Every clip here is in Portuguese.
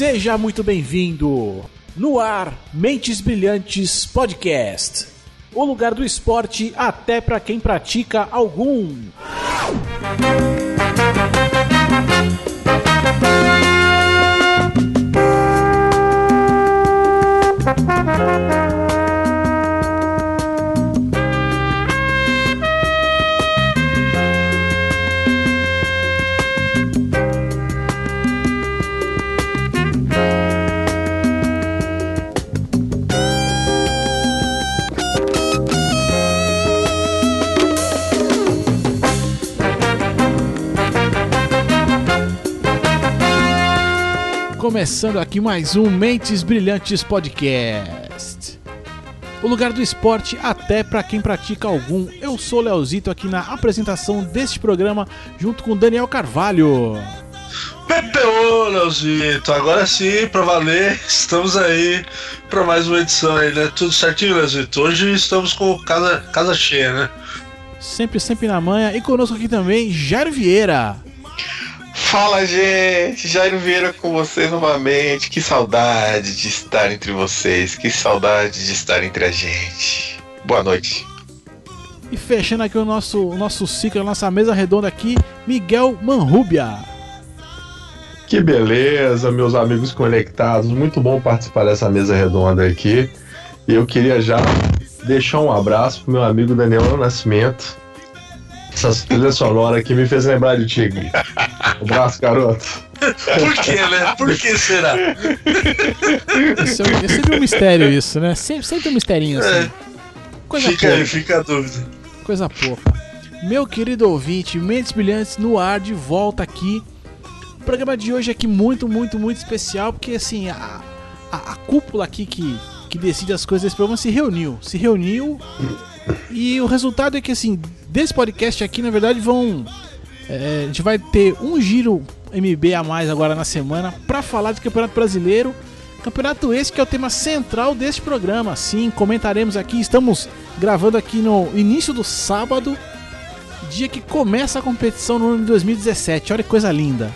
Seja muito bem-vindo no ar Mentes Brilhantes Podcast. O lugar do esporte até para quem pratica algum. Começando aqui mais um Mentes Brilhantes Podcast. O lugar do esporte até para quem pratica algum. Eu sou Leozito aqui na apresentação deste programa junto com Daniel Carvalho. PPO, Leozito, agora sim, pra valer, estamos aí para mais uma edição aí, né? Tudo certinho, Leozito? Hoje estamos com casa, casa cheia, né? Sempre, sempre na manhã. E conosco aqui também, Jairo Vieira. Fala, gente! Jairo Vieira com vocês novamente. Que saudade de estar entre vocês. Que saudade de estar entre a gente. Boa noite. E fechando aqui o nosso, o nosso ciclo, a nossa mesa redonda aqui, Miguel Manrubia. Que beleza, meus amigos conectados. Muito bom participar dessa mesa redonda aqui. E eu queria já deixar um abraço pro meu amigo Daniel Nascimento. Essa trilha sonora aqui me fez lembrar de Tigre. Um abraço, garoto. Por que, né? Por que será? Esse é, é um mistério isso, né? Sempre, sempre um misterinho assim. É. Coisa Fica pouca. aí, fica a dúvida. Coisa pouca. Meu querido ouvinte, Mentes Brilhantes no ar, de volta aqui. O programa de hoje é aqui muito, muito, muito especial, porque assim, a, a, a cúpula aqui que, que decide as coisas desse programa se reuniu. Se reuniu e o resultado é que assim, desse podcast aqui, na verdade, vão. é, a gente vai ter um giro MB a mais agora na semana pra falar de Campeonato Brasileiro. Campeonato esse que é o tema central deste programa. Sim, comentaremos aqui. Estamos gravando aqui no início do sábado, dia que começa a competição no ano de 2017. Olha que coisa linda.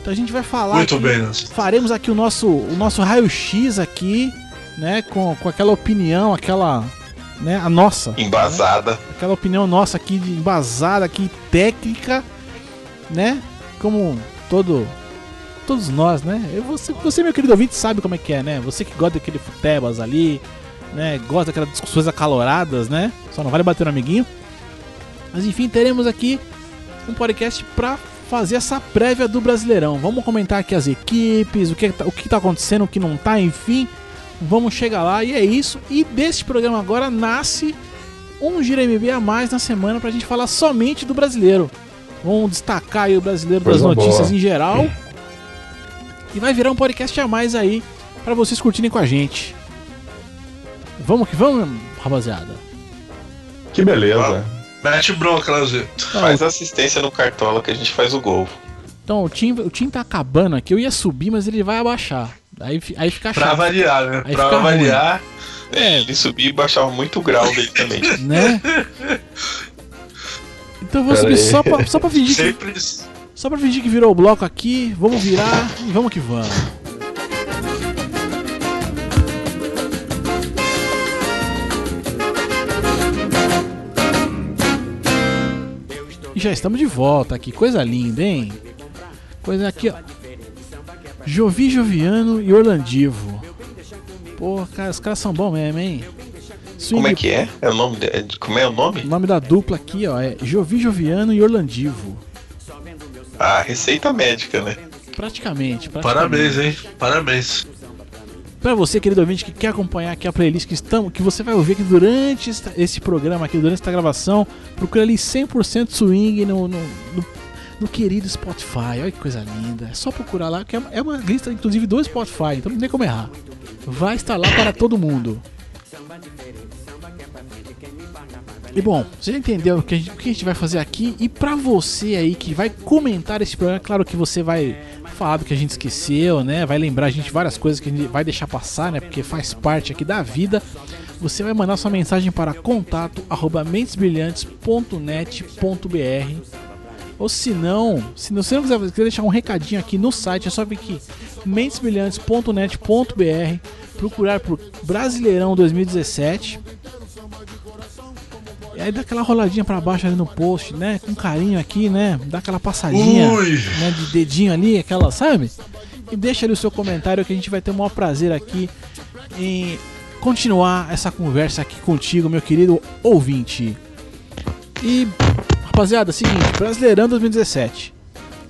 Então a gente vai falar. Muito aqui- bem, Nelson. Faremos aqui o nosso, o nosso raio-x aqui, né? Com, com aquela opinião, aquela. Né, a nossa. Embasada. Aquela opinião nossa aqui, de embasada aqui, técnica, né? Como todo. Todos nós, né? Eu, você, você, meu querido ouvinte, sabe como é que é, né? Você que gosta daquele futebas ali, né? Gosta daquelas discussões acaloradas, né? Só não vale bater no amiguinho. Mas enfim, teremos aqui um podcast pra fazer essa prévia do Brasileirão. Vamos comentar aqui as equipes, o que, tá- o que tá acontecendo, o que não tá, enfim. Vamos chegar lá e é isso. E deste programa agora nasce um Gira MB a mais na semana pra gente falar somente do brasileiro. Vamos destacar aí o brasileiro das notícias boa. em geral. E vai virar um podcast a mais aí pra vocês curtirem com a gente. Vamos que vamos, rapaziada. Que beleza. Mete bronca, Leozito. Faz assistência no cartola que a gente faz o gol. Então o time, o time tá acabando aqui. Eu ia subir, mas ele vai abaixar. Aí, aí fica Pra chato, variar, né? Aí pra fica ruim. variar. É, ele subia e baixava muito o grau dele também. né? Então eu vou Pera subir aí. só pra, só, pra fingir que, Sempre. só pra fingir que virou o bloco aqui. Vamos virar e vamos que vamos. E já estamos de volta aqui, coisa linda, hein? Coisa aqui, ó. Jovi Joviano e Orlandivo. Pô, cara, os caras são bons mesmo, hein? Swing Como é que é? É o nome de- é Como é o nome? o nome da dupla aqui, ó, é Jovi Joviano e Orlandivo. Ah, receita médica, né? Praticamente, praticamente. Parabéns, hein? Parabéns. Pra você, querido ouvinte, que quer acompanhar aqui a playlist que estamos, que você vai ouvir aqui durante esta- esse programa aqui, durante esta gravação, procura ali 100% swing no, no, no, no querido Spotify. Olha que coisa linda. É só procurar lá, que é uma, é uma lista, inclusive, do Spotify, então não tem como errar. Vai estar lá para todo mundo. E bom, você já entendeu o que, a gente, o que a gente vai fazer aqui? E pra você aí que vai comentar esse programa, claro que você vai falar do que a gente esqueceu, né? Vai lembrar a gente várias coisas que a gente vai deixar passar, né? Porque faz parte aqui da vida. você vai mandar sua mensagem para contato@mentesbrilhantes.net.br ou se não, se você não quiser, quiser deixar um recadinho aqui no site, é só vir aqui mentesbrilhantes.net.br, procurar por Brasileirão 2017. E aí dá aquela roladinha para baixo ali no post, né? Com carinho aqui, né? Dá aquela passadinha né? de dedinho ali, aquela, sabe? E deixa ali o seu comentário que a gente vai ter o maior prazer aqui em continuar essa conversa aqui contigo, meu querido ouvinte. E rapaziada, seguinte, Brasileirão 2017.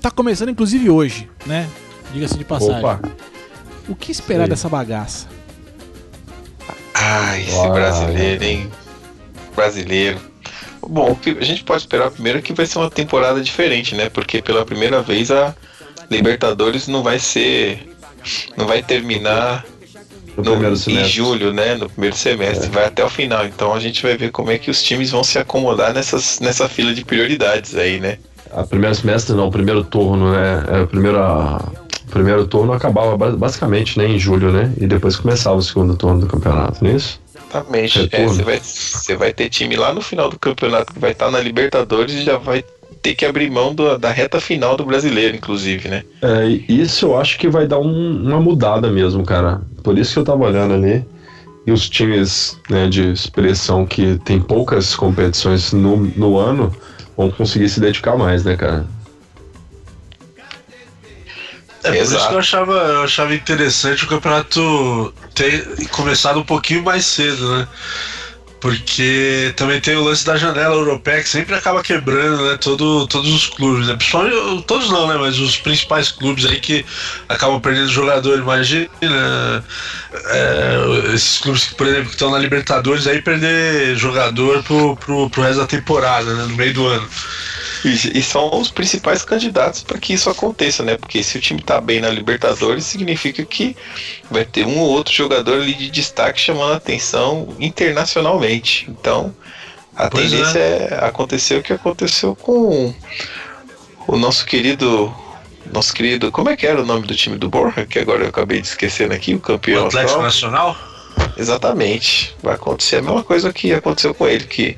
Tá começando inclusive hoje, né? Diga-se de passagem. Opa. O que esperar Sim. dessa bagaça? Ah, esse Uau. brasileiro, hein? Brasileiro. Bom, o que a gente pode esperar primeiro é que vai ser uma temporada diferente, né? Porque pela primeira vez a Libertadores não vai ser. não vai terminar no, no primeiro semestre. em julho, né? No primeiro semestre, é. vai até o final. Então a gente vai ver como é que os times vão se acomodar nessas, nessa fila de prioridades aí, né? A primeiro semestre não, o primeiro turno, né? É, o primeiro, o primeiro turno acabava basicamente né, em julho, né? E depois começava o segundo turno do campeonato, não é isso? Exatamente. É, você, vai, você vai ter time lá no final do campeonato que vai estar na Libertadores e já vai ter que abrir mão do, da reta final do brasileiro, inclusive, né? É, isso eu acho que vai dar um, uma mudada mesmo, cara. Por isso que eu tava olhando ali. E os times né, de expressão que tem poucas competições no, no ano vão conseguir se dedicar mais, né, cara? É, por Exato. isso que eu achava, eu achava interessante o campeonato ter começado um pouquinho mais cedo, né? Porque também tem o lance da janela europeia que sempre acaba quebrando, né? Todo, todos os clubes, né? Principalmente, todos não, né? Mas os principais clubes aí que acabam perdendo jogador, imagina. É, esses clubes que, por exemplo, estão na Libertadores aí perder jogador pro, pro, pro resto da temporada, né? No meio do ano. E, são os principais candidatos para que isso aconteça, né? Porque se o time tá bem na Libertadores, significa que vai ter um ou outro jogador ali de destaque chamando a atenção internacionalmente. Então, a pois tendência é. é acontecer o que aconteceu com o nosso querido nosso querido, como é que era o nome do time do Borja, que agora eu acabei de esquecendo aqui, o campeão o Atlético atual. Nacional? Exatamente. Vai acontecer a mesma coisa que aconteceu com ele, que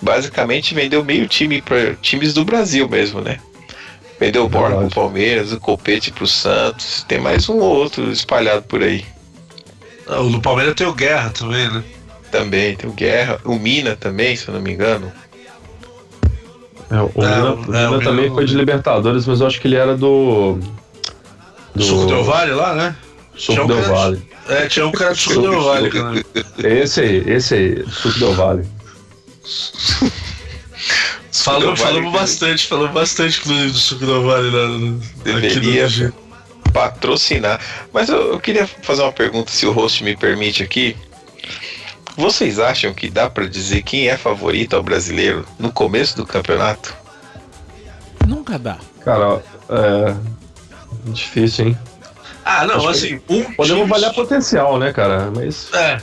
basicamente vendeu meio time para times do Brasil mesmo, né? Vendeu o Borja pro Palmeiras, o Copete pro Santos, tem mais um ou outro espalhado por aí. Ah, o do Palmeiras tem o Guerra também, né? Também, tem o Guerra, o Mina também, se eu não me engano. É, o Mina, é, o Mina também foi de Libertadores, mas eu acho que ele era do. Do Suco Del Vale lá, né? Suco Del Vale. É, tinha um cara do Suco Del Vale, cara. Esse aí, esse aí, Suco Del Vale. Falou, falamos bastante, falamos bastante, inclusive, do Suco do Vale lá Deveria patrocinar. Mas eu, eu, queria fazer uma pergunta, se o host me permite aqui. Vocês acham que dá para dizer quem é favorito ao brasileiro no começo do campeonato? Nunca dá. Cara, é. Difícil, hein? Ah, não, Acho assim. Um podemos time... avaliar potencial, né, cara? Mas. É.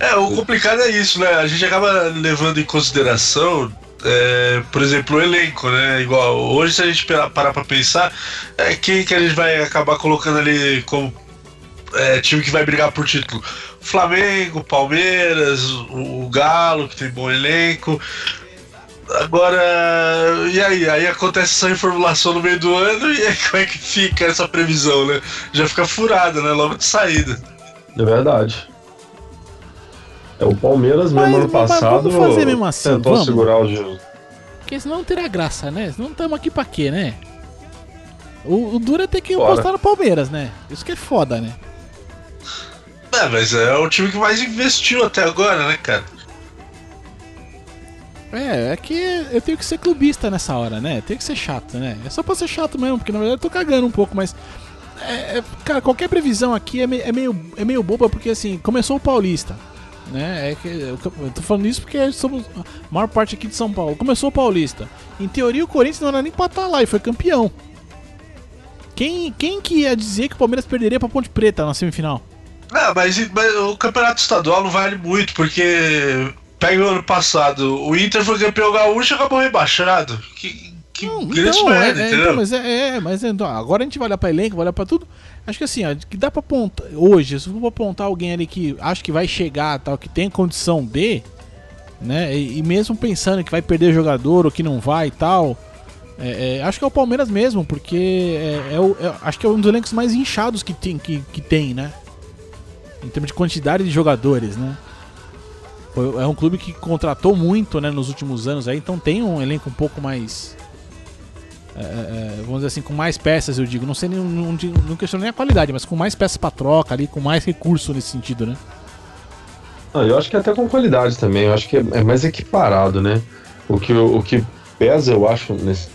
É, o complicado é isso, né? A gente acaba levando em consideração, é, por exemplo, o elenco, né? Igual, hoje se a gente parar pra pensar, é, quem que a gente vai acabar colocando ali como é, time que vai brigar por título? Flamengo, Palmeiras, o, o Galo, que tem bom elenco. Agora, e aí? Aí acontece essa reformulação no meio do ano e aí como é que fica essa previsão, né? Já fica furada, né? Logo de saída. É verdade. É, o Palmeiras mesmo ano passado fazer mesmo assim, tentou vamos. segurar o jogo. Porque senão não teria graça, né? Não estamos aqui pra quê, né? O, o duro é ter que apostar no Palmeiras, né? Isso que é foda, né? É, mas é o time que mais investiu até agora, né, cara? É, é que eu tenho que ser clubista nessa hora, né? Tem que ser chato, né? É só pra ser chato mesmo, porque na verdade eu tô cagando um pouco, mas. É, é, cara, qualquer previsão aqui é, me, é, meio, é meio boba, porque assim, começou o Paulista. Né? É que, eu tô falando isso porque somos a maior parte aqui de São Paulo. Começou o Paulista. Em teoria, o Corinthians não era nem pra estar tá lá e foi campeão. Quem, quem que ia dizer que o Palmeiras perderia pra Ponte Preta na semifinal? Ah, mas, mas o campeonato estadual não vale muito, porque pega o ano passado, o Inter foi campeão gaúcho e acabou rebaixado. Que, que Não, grandes então, é, merda, é, entendeu? então, mas é, é, mas então, agora a gente vai olhar pra elenco, vai olhar pra tudo. Acho que assim, ó, que dá pra apontar. Hoje, se for pra apontar alguém ali que acho que vai chegar, tal, que tem condição de, né? E, e mesmo pensando que vai perder jogador ou que não vai e tal. é, é, acho que é o Palmeiras mesmo, porque é, é o- é- acho que é um dos elencos mais inchados que tem, que, que tem, né? Em termos de quantidade de jogadores, né? É um clube que contratou muito né, nos últimos anos aí, então tem um elenco um pouco mais. É, é, vamos dizer assim, com mais peças, eu digo. Não sei nem, não, não questiono nem a qualidade, mas com mais peças pra troca ali, com mais recurso nesse sentido, né? Não, eu acho que até com qualidade também, eu acho que é, é mais equiparado, né? O que, o que pesa, eu acho, nesse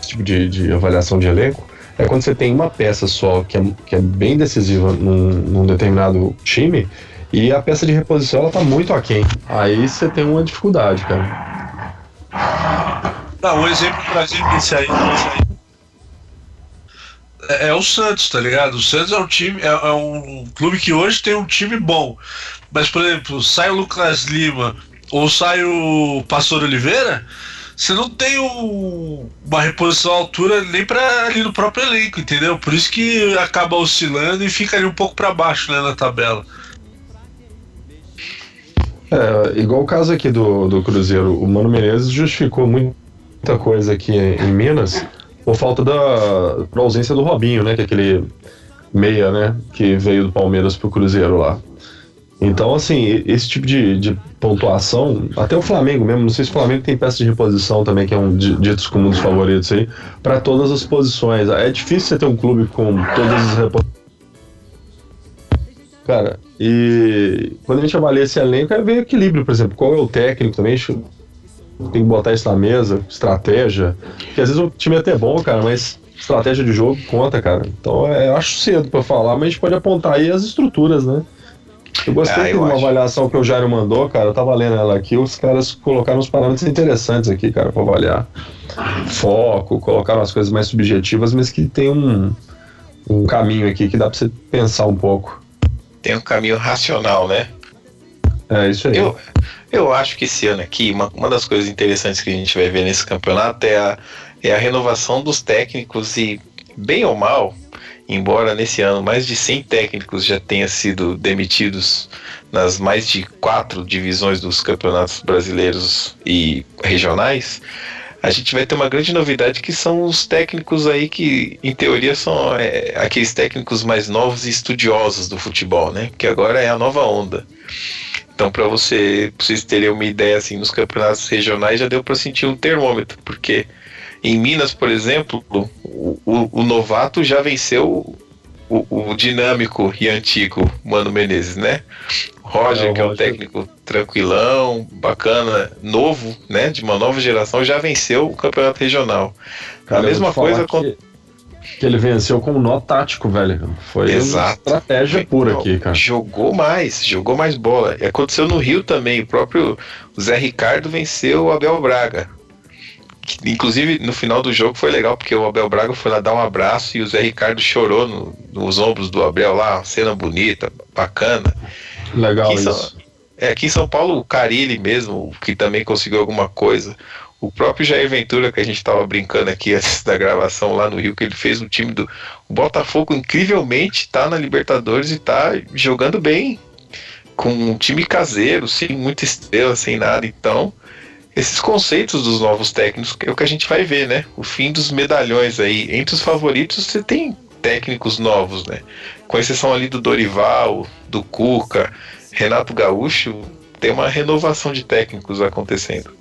tipo de, de avaliação de elenco, é quando você tem uma peça só que é, que é bem decisiva num, num determinado time e a peça de reposição ela tá muito aquém. Aí você tem uma dificuldade, cara. Não, um exemplo pra gente aí, é, é o Santos, tá ligado? O Santos é um time, é, é um clube que hoje tem um time bom. Mas, por exemplo, sai o Lucas Lima ou sai o Pastor Oliveira, você não tem uma reposição à altura nem para ali no próprio elenco, entendeu? Por isso que acaba oscilando e fica ali um pouco para baixo né, na tabela. É, igual o caso aqui do, do Cruzeiro, o Mano Menezes justificou muita coisa aqui em Minas por falta da, da ausência do Robinho, né? Que é aquele meia, né? Que veio do Palmeiras pro Cruzeiro lá. Então, assim, esse tipo de, de pontuação, até o Flamengo mesmo, não sei se o Flamengo tem peça de reposição também, que é um di- ditos como um dos favoritos aí, para todas as posições. É difícil você ter um clube com todas as reposições. Cara, e quando a gente avalia esse elenco, é ver equilíbrio, por exemplo, qual é o técnico também, tem que botar isso na mesa, estratégia, porque às vezes o time é até bom, cara, mas estratégia de jogo conta, cara. Então é, eu acho cedo pra falar, mas a gente pode apontar aí as estruturas, né? Eu gostei Ah, de uma acho. avaliação que o Jairo mandou, cara, eu tava lendo ela aqui, os caras colocaram uns parâmetros interessantes aqui, cara, pra avaliar. Foco, colocaram as coisas mais subjetivas, mas que tem um, um caminho aqui que dá pra você pensar um pouco. Tem um caminho racional, né? É isso aí. Eu, eu acho que esse ano aqui, uma, uma das coisas interessantes que a gente vai ver nesse campeonato é a, é a renovação dos técnicos e, bem ou mal, embora nesse ano mais de 100 técnicos já tenham sido demitidos nas mais de quatro divisões dos campeonatos brasileiros e regionais, a gente vai ter uma grande novidade que são os técnicos aí que, em teoria, são é, aqueles técnicos mais novos e estudiosos do futebol, né? Que agora é a nova onda. Então, para você, pra vocês terem uma ideia, assim, nos campeonatos regionais já deu para sentir um termômetro, porque em Minas, por exemplo, o, o- o novato já venceu o, o dinâmico e antigo Mano Menezes, né? Roger, É, que é um Roger. técnico tranquilão, bacana, novo, né? De uma nova geração, já venceu o campeonato regional. Cara, a mesma coisa que, que ele venceu com um nó tático, velho. Foi Exato. uma estratégia pura Não, aqui, cara. Jogou mais, jogou mais bola. E aconteceu no Rio também. O próprio Zé Ricardo venceu o Abel Braga. Que, inclusive, no final do jogo foi legal, porque o Abel Braga foi lá dar um abraço e o Zé Ricardo chorou no- nos ombros do Abel lá. Cena bonita, bacana. Legal Aqui em São- isso. É, aqui em São Paulo, o Carilli mesmo, que também conseguiu alguma coisa. O próprio Jair Ventura, que a gente tava brincando aqui antes da gravação lá no Rio, que ele fez um time do o Botafogo, incrivelmente, tá na Libertadores e tá jogando bem. Com um time caseiro, sem muita estrela, sem nada. Então, esses conceitos dos novos técnicos é o que a gente vai ver, né? O fim dos medalhões aí. Entre os favoritos, você tem técnicos novos, né? Com exceção ali do Dorival, do Cuca, Renato Gaúcho, tem uma renovação de técnicos acontecendo.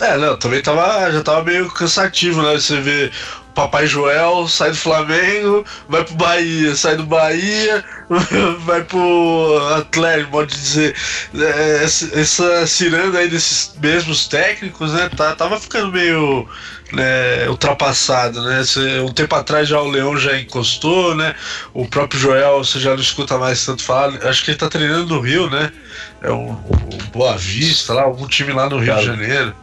É, não, também tava, já tava meio cansativo, né? Você vê o Papai Joel sai do Flamengo, vai pro Bahia, sai do Bahia, vai pro Atlético, pode dizer. É, essa, essa ciranda aí desses mesmos técnicos, né? Tá, tava ficando meio né, ultrapassado, né? Um tempo atrás já o Leão já encostou, né? O próprio Joel você já não escuta mais tanto falar. Acho que ele tá treinando no Rio, né? É o, o Boa Vista, lá, algum time lá no Rio Cara, de Janeiro.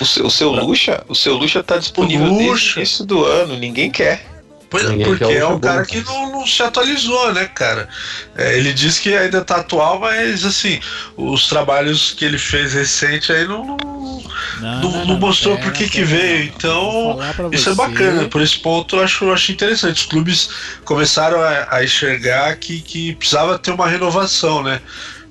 O seu, o seu Lucha, o seu Lucha tá disponível O desde o Lucha. início do ano, ninguém quer. Pois, porque é um cara que não, não, se atualizou, né, cara? É, ele diz que ainda tá atual, mas assim, os trabalhos que ele fez recente aí não, não, não, não mostrou por que que veio. Então, isso é bacana. Por esse ponto, eu acho, eu acho interessante. Os clubes começaram a, a enxergar que, que precisava ter uma renovação, né?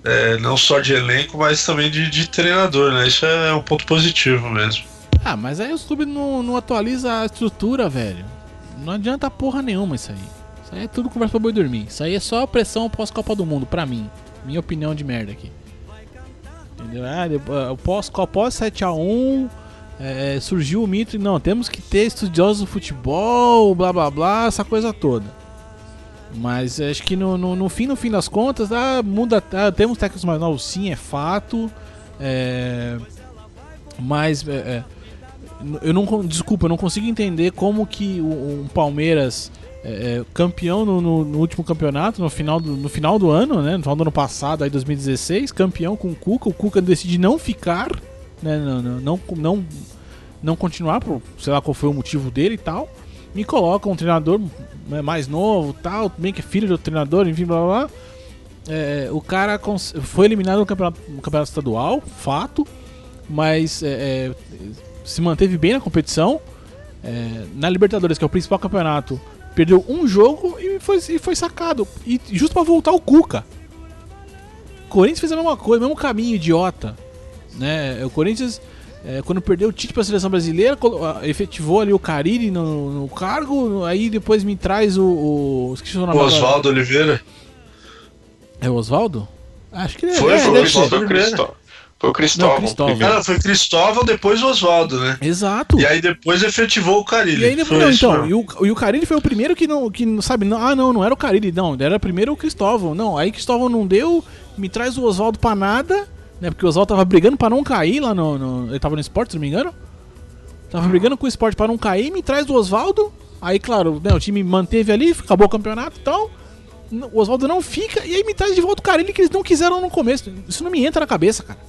É, não só de elenco, mas também de, de treinador, né? Isso é um ponto positivo mesmo. Ah, mas aí os clubes não, não atualizam a estrutura, velho. Não adianta porra nenhuma isso aí. Isso aí é tudo conversa pra boi dormir. Isso aí é só pressão pós-Copa do Mundo, pra mim. Minha opinião de merda aqui. Entendeu? Ah, ah pós, pós 7x1 é, surgiu o mito e não, temos que ter estudiosos do futebol, blá blá blá, essa coisa toda. Mas acho que no, no, no fim, no fim das contas, ah, muda, ah, temos técnicos mais novos, sim, é fato. É, mas é, é eu não desculpa, eu não consigo entender como que o Palmeiras é, é, campeão no, no, no, último campeonato, no final, do, no final do ano, né? No final do ano passado, aí 2016, campeão com o Cuca. O Cuca decide não ficar, né? Não, não, não, não, não continuar, por sei lá qual foi o motivo dele e tal. Me coloca um treinador né, mais novo, tal, bem que é filho do treinador, enfim, blá blá blá. É, o cara foi eliminado no campeonato, no campeonato estadual, fato, mas é, é se manteve bem na competição. É, na Libertadores, que é o principal campeonato, perdeu um jogo e foi, e foi sacado. E justo para voltar o Cuca. O Corinthians fez a mesma coisa, o mesmo caminho idiota. Né? O Corinthians, é, quando perdeu o título para a seleção brasileira, efetivou ali o Carille no, no, cargo. Aí depois me traz o. O, o Oswaldo Oliveira. É o Oswaldo? Acho que é. Foi, é, foi o Oswaldo Oliveira. Foi o Cristóvão. Não, Cristóvão. Ah, foi Cristóvão, depois o Oswaldo, né? Exato. E aí depois efetivou o Carilli. E aí depois, não, então, e o, e o Carilli foi o primeiro que não, que sabe, não, ah, não, não era o Carilli, não, era primeiro o Cristóvão. Não, aí Cristóvão não deu, me traz o Oswaldo pra nada, né? Porque o Oswaldo tava brigando pra não cair lá no, no ele tava no esporte, se não me engano. Tava brigando com o esporte pra não cair, me traz o Oswaldo. Aí, claro, né, o time manteve ali, acabou o campeonato e tal. O Oswaldo não fica, e aí me traz de volta o Carilli que eles não quiseram no começo. Isso não me entra na cabeça, cara.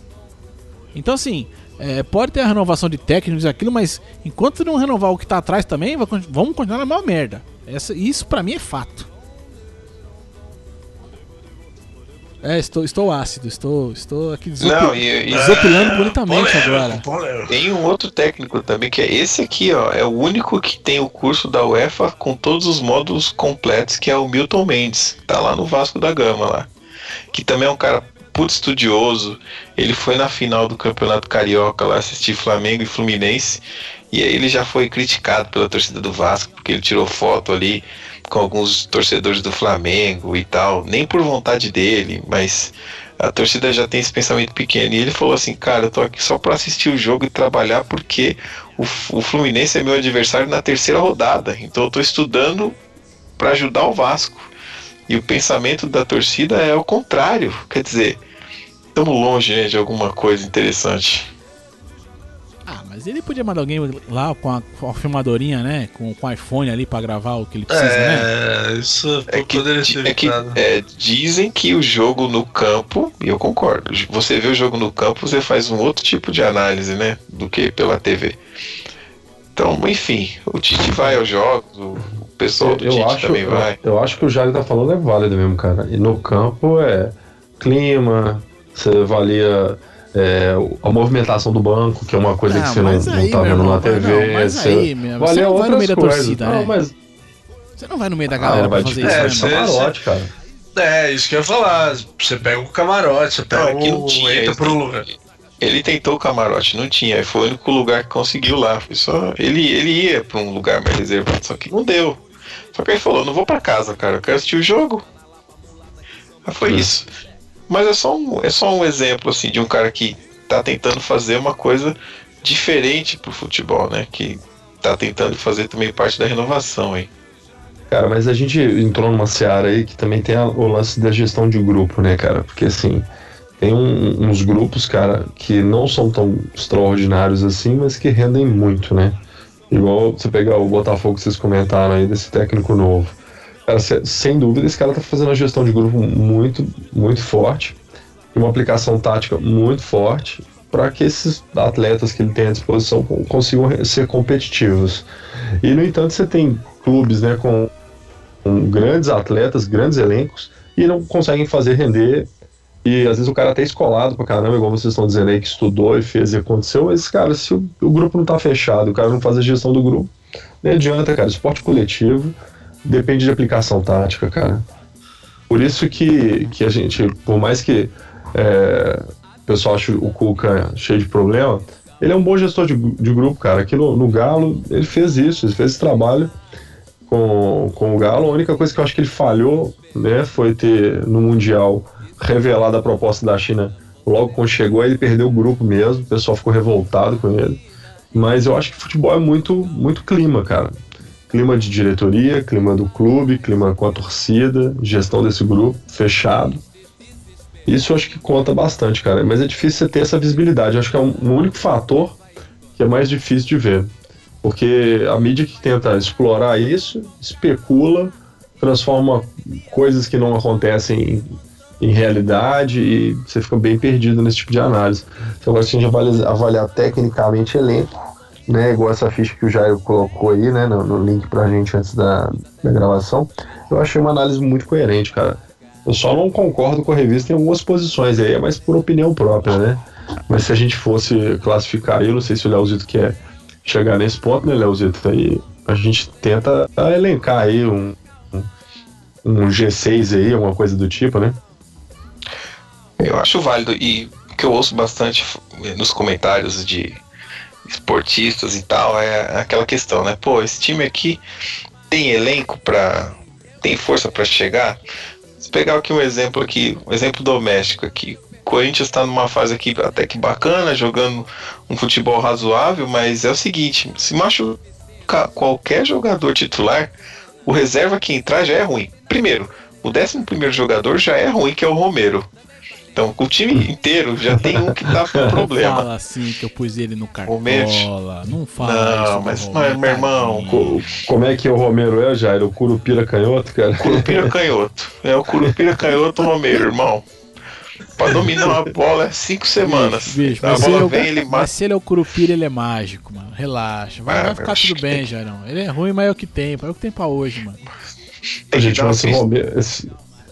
Então, assim, é, pode ter a renovação de técnicos e aquilo, mas enquanto não renovar o que tá atrás também, vai, vamos continuar na mesma merda. Essa, isso para mim é fato. É, estou, estou ácido, estou, estou aqui desopil... Não, e, e... desopilando é, bonitamente agora. Tem um outro técnico também, que é esse aqui, ó. É o único que tem o curso da UEFA com todos os módulos completos, que é o Milton Mendes. Tá lá no Vasco da Gama lá. Que também é um cara puto estudioso. Ele foi na final do Campeonato Carioca lá assistir Flamengo e Fluminense. E aí ele já foi criticado pela torcida do Vasco, porque ele tirou foto ali com alguns torcedores do Flamengo e tal. Nem por vontade dele, mas a torcida já tem esse pensamento pequeno. E ele falou assim: Cara, eu tô aqui só para assistir o jogo e trabalhar porque o, o Fluminense é meu adversário na terceira rodada. Então eu tô estudando para ajudar o Vasco. E o pensamento da torcida é o contrário. Quer dizer, estamos longe né, de alguma coisa interessante. Ah, mas ele podia mandar alguém lá com a, com a filmadorinha, né? Com, com o iPhone ali para gravar o que ele precisa, é, né? É, isso é que, poderia ser é que é, Dizem que o jogo no campo, e eu concordo, você vê o jogo no campo, você faz um outro tipo de análise, né? Do que pela TV. Então, enfim, o Tite vai aos jogos, o pessoal do eu Tite acho, também vai. Eu, eu acho que o Jair tá falando é válido mesmo, cara. E no campo é clima, você avalia é, a movimentação do banco, que é uma coisa não, que você não, aí, não tá vendo irmão, na TV. Não, mas você, aí, meu, você não vai no meio da torcida, não, né? mas... Você não vai no meio da galera ah, pra fazer é, isso, né? Camarote, cara. É, isso que eu ia falar. Você pega o camarote, você pega não, é o... Tinha, entra pro lugar. Ele tentou o camarote, não tinha. Foi o único lugar que conseguiu lá. Foi só ele, ele ia para um lugar mais reservado, só que não deu. Só que ele falou: não vou para casa, cara, eu quero assistir o jogo. Mas foi isso. Mas é só, um, é só um exemplo assim de um cara que tá tentando fazer uma coisa diferente pro futebol, né? Que tá tentando fazer também parte da renovação aí. Cara, mas a gente entrou numa seara aí que também tem a, o lance da gestão de grupo, né, cara? Porque assim, tem um, uns grupos, cara, que não são tão extraordinários assim, mas que rendem muito, né? Igual você pegar o Botafogo que vocês comentaram aí desse técnico novo. Cara, sem dúvida, esse cara tá fazendo uma gestão de grupo muito, muito forte uma aplicação tática muito forte para que esses atletas que ele tem à disposição consigam ser competitivos. E, no entanto, você tem clubes né, com, com grandes atletas, grandes elencos, e não conseguem fazer render. E às vezes o cara até escolado pra caramba, igual vocês estão dizendo aí, que estudou e fez e aconteceu, mas, cara, se o, o grupo não tá fechado, o cara não faz a gestão do grupo, não adianta, cara. Esporte coletivo depende de aplicação tática, cara. Por isso que, que a gente, por mais que é, o pessoal ache o Cuca cheio de problema, ele é um bom gestor de, de grupo, cara. Aqui no, no Galo, ele fez isso, ele fez esse trabalho com, com o Galo. A única coisa que eu acho que ele falhou né, foi ter no Mundial revelado a proposta da China logo quando chegou, ele perdeu o grupo mesmo, o pessoal ficou revoltado com ele. Mas eu acho que futebol é muito, muito clima, cara. Clima de diretoria, clima do clube, clima com a torcida, gestão desse grupo, fechado. Isso eu acho que conta bastante, cara. Mas é difícil você ter essa visibilidade. Eu acho que é um, único fator que é mais difícil de ver. Porque a mídia que tenta explorar isso, especula, transforma coisas que não acontecem em, em realidade e você fica bem perdido nesse tipo de análise. Então, agora, se a gente avaliar, avaliar tecnicamente elenco, né, igual essa ficha que o Jair colocou aí, né, no, no link pra gente antes da, da gravação, eu achei uma análise muito coerente, cara. Eu só não concordo com a revista em algumas posições aí, é mais por opinião própria, né? Mas se a gente fosse classificar eu não sei se o Leozito quer chegar nesse ponto, né, Leozito? Aí a gente tenta elencar aí um, um G6 aí, alguma coisa do tipo, né? Eu acho válido e o que eu ouço bastante nos comentários de esportistas e tal é aquela questão, né? Pô, esse time aqui tem elenco para tem força para chegar. Se pegar aqui um exemplo aqui, um exemplo doméstico aqui. O Corinthians está numa fase aqui até que bacana, jogando um futebol razoável, mas é o seguinte, se machucar qualquer jogador titular, o reserva que entrar já é ruim. Primeiro, o décimo primeiro jogador já é ruim, que é o Romero. Então, o time inteiro já tem um que tá com problema. Fala assim que eu pus ele no cartola. Romero. Não fala Não, isso, mas, mas, meu irmão. Co- Como é que o Romero é, Jair? O Curupira canhoto, cara? Curupira canhoto. É o Curupira canhoto Romero, irmão. Pra dominar uma bola é cinco semanas. Bicho, a se é bola o, vem, ele mas mata. se ele é o Curupira, ele é mágico, mano. Relaxa. Vai, Ah, vai ficar tudo que bem, já não. Ele é ruim, mas é o que tem. É o que tem pra hoje, mano. Tem que Gente, mas esse pis- Romero, esse,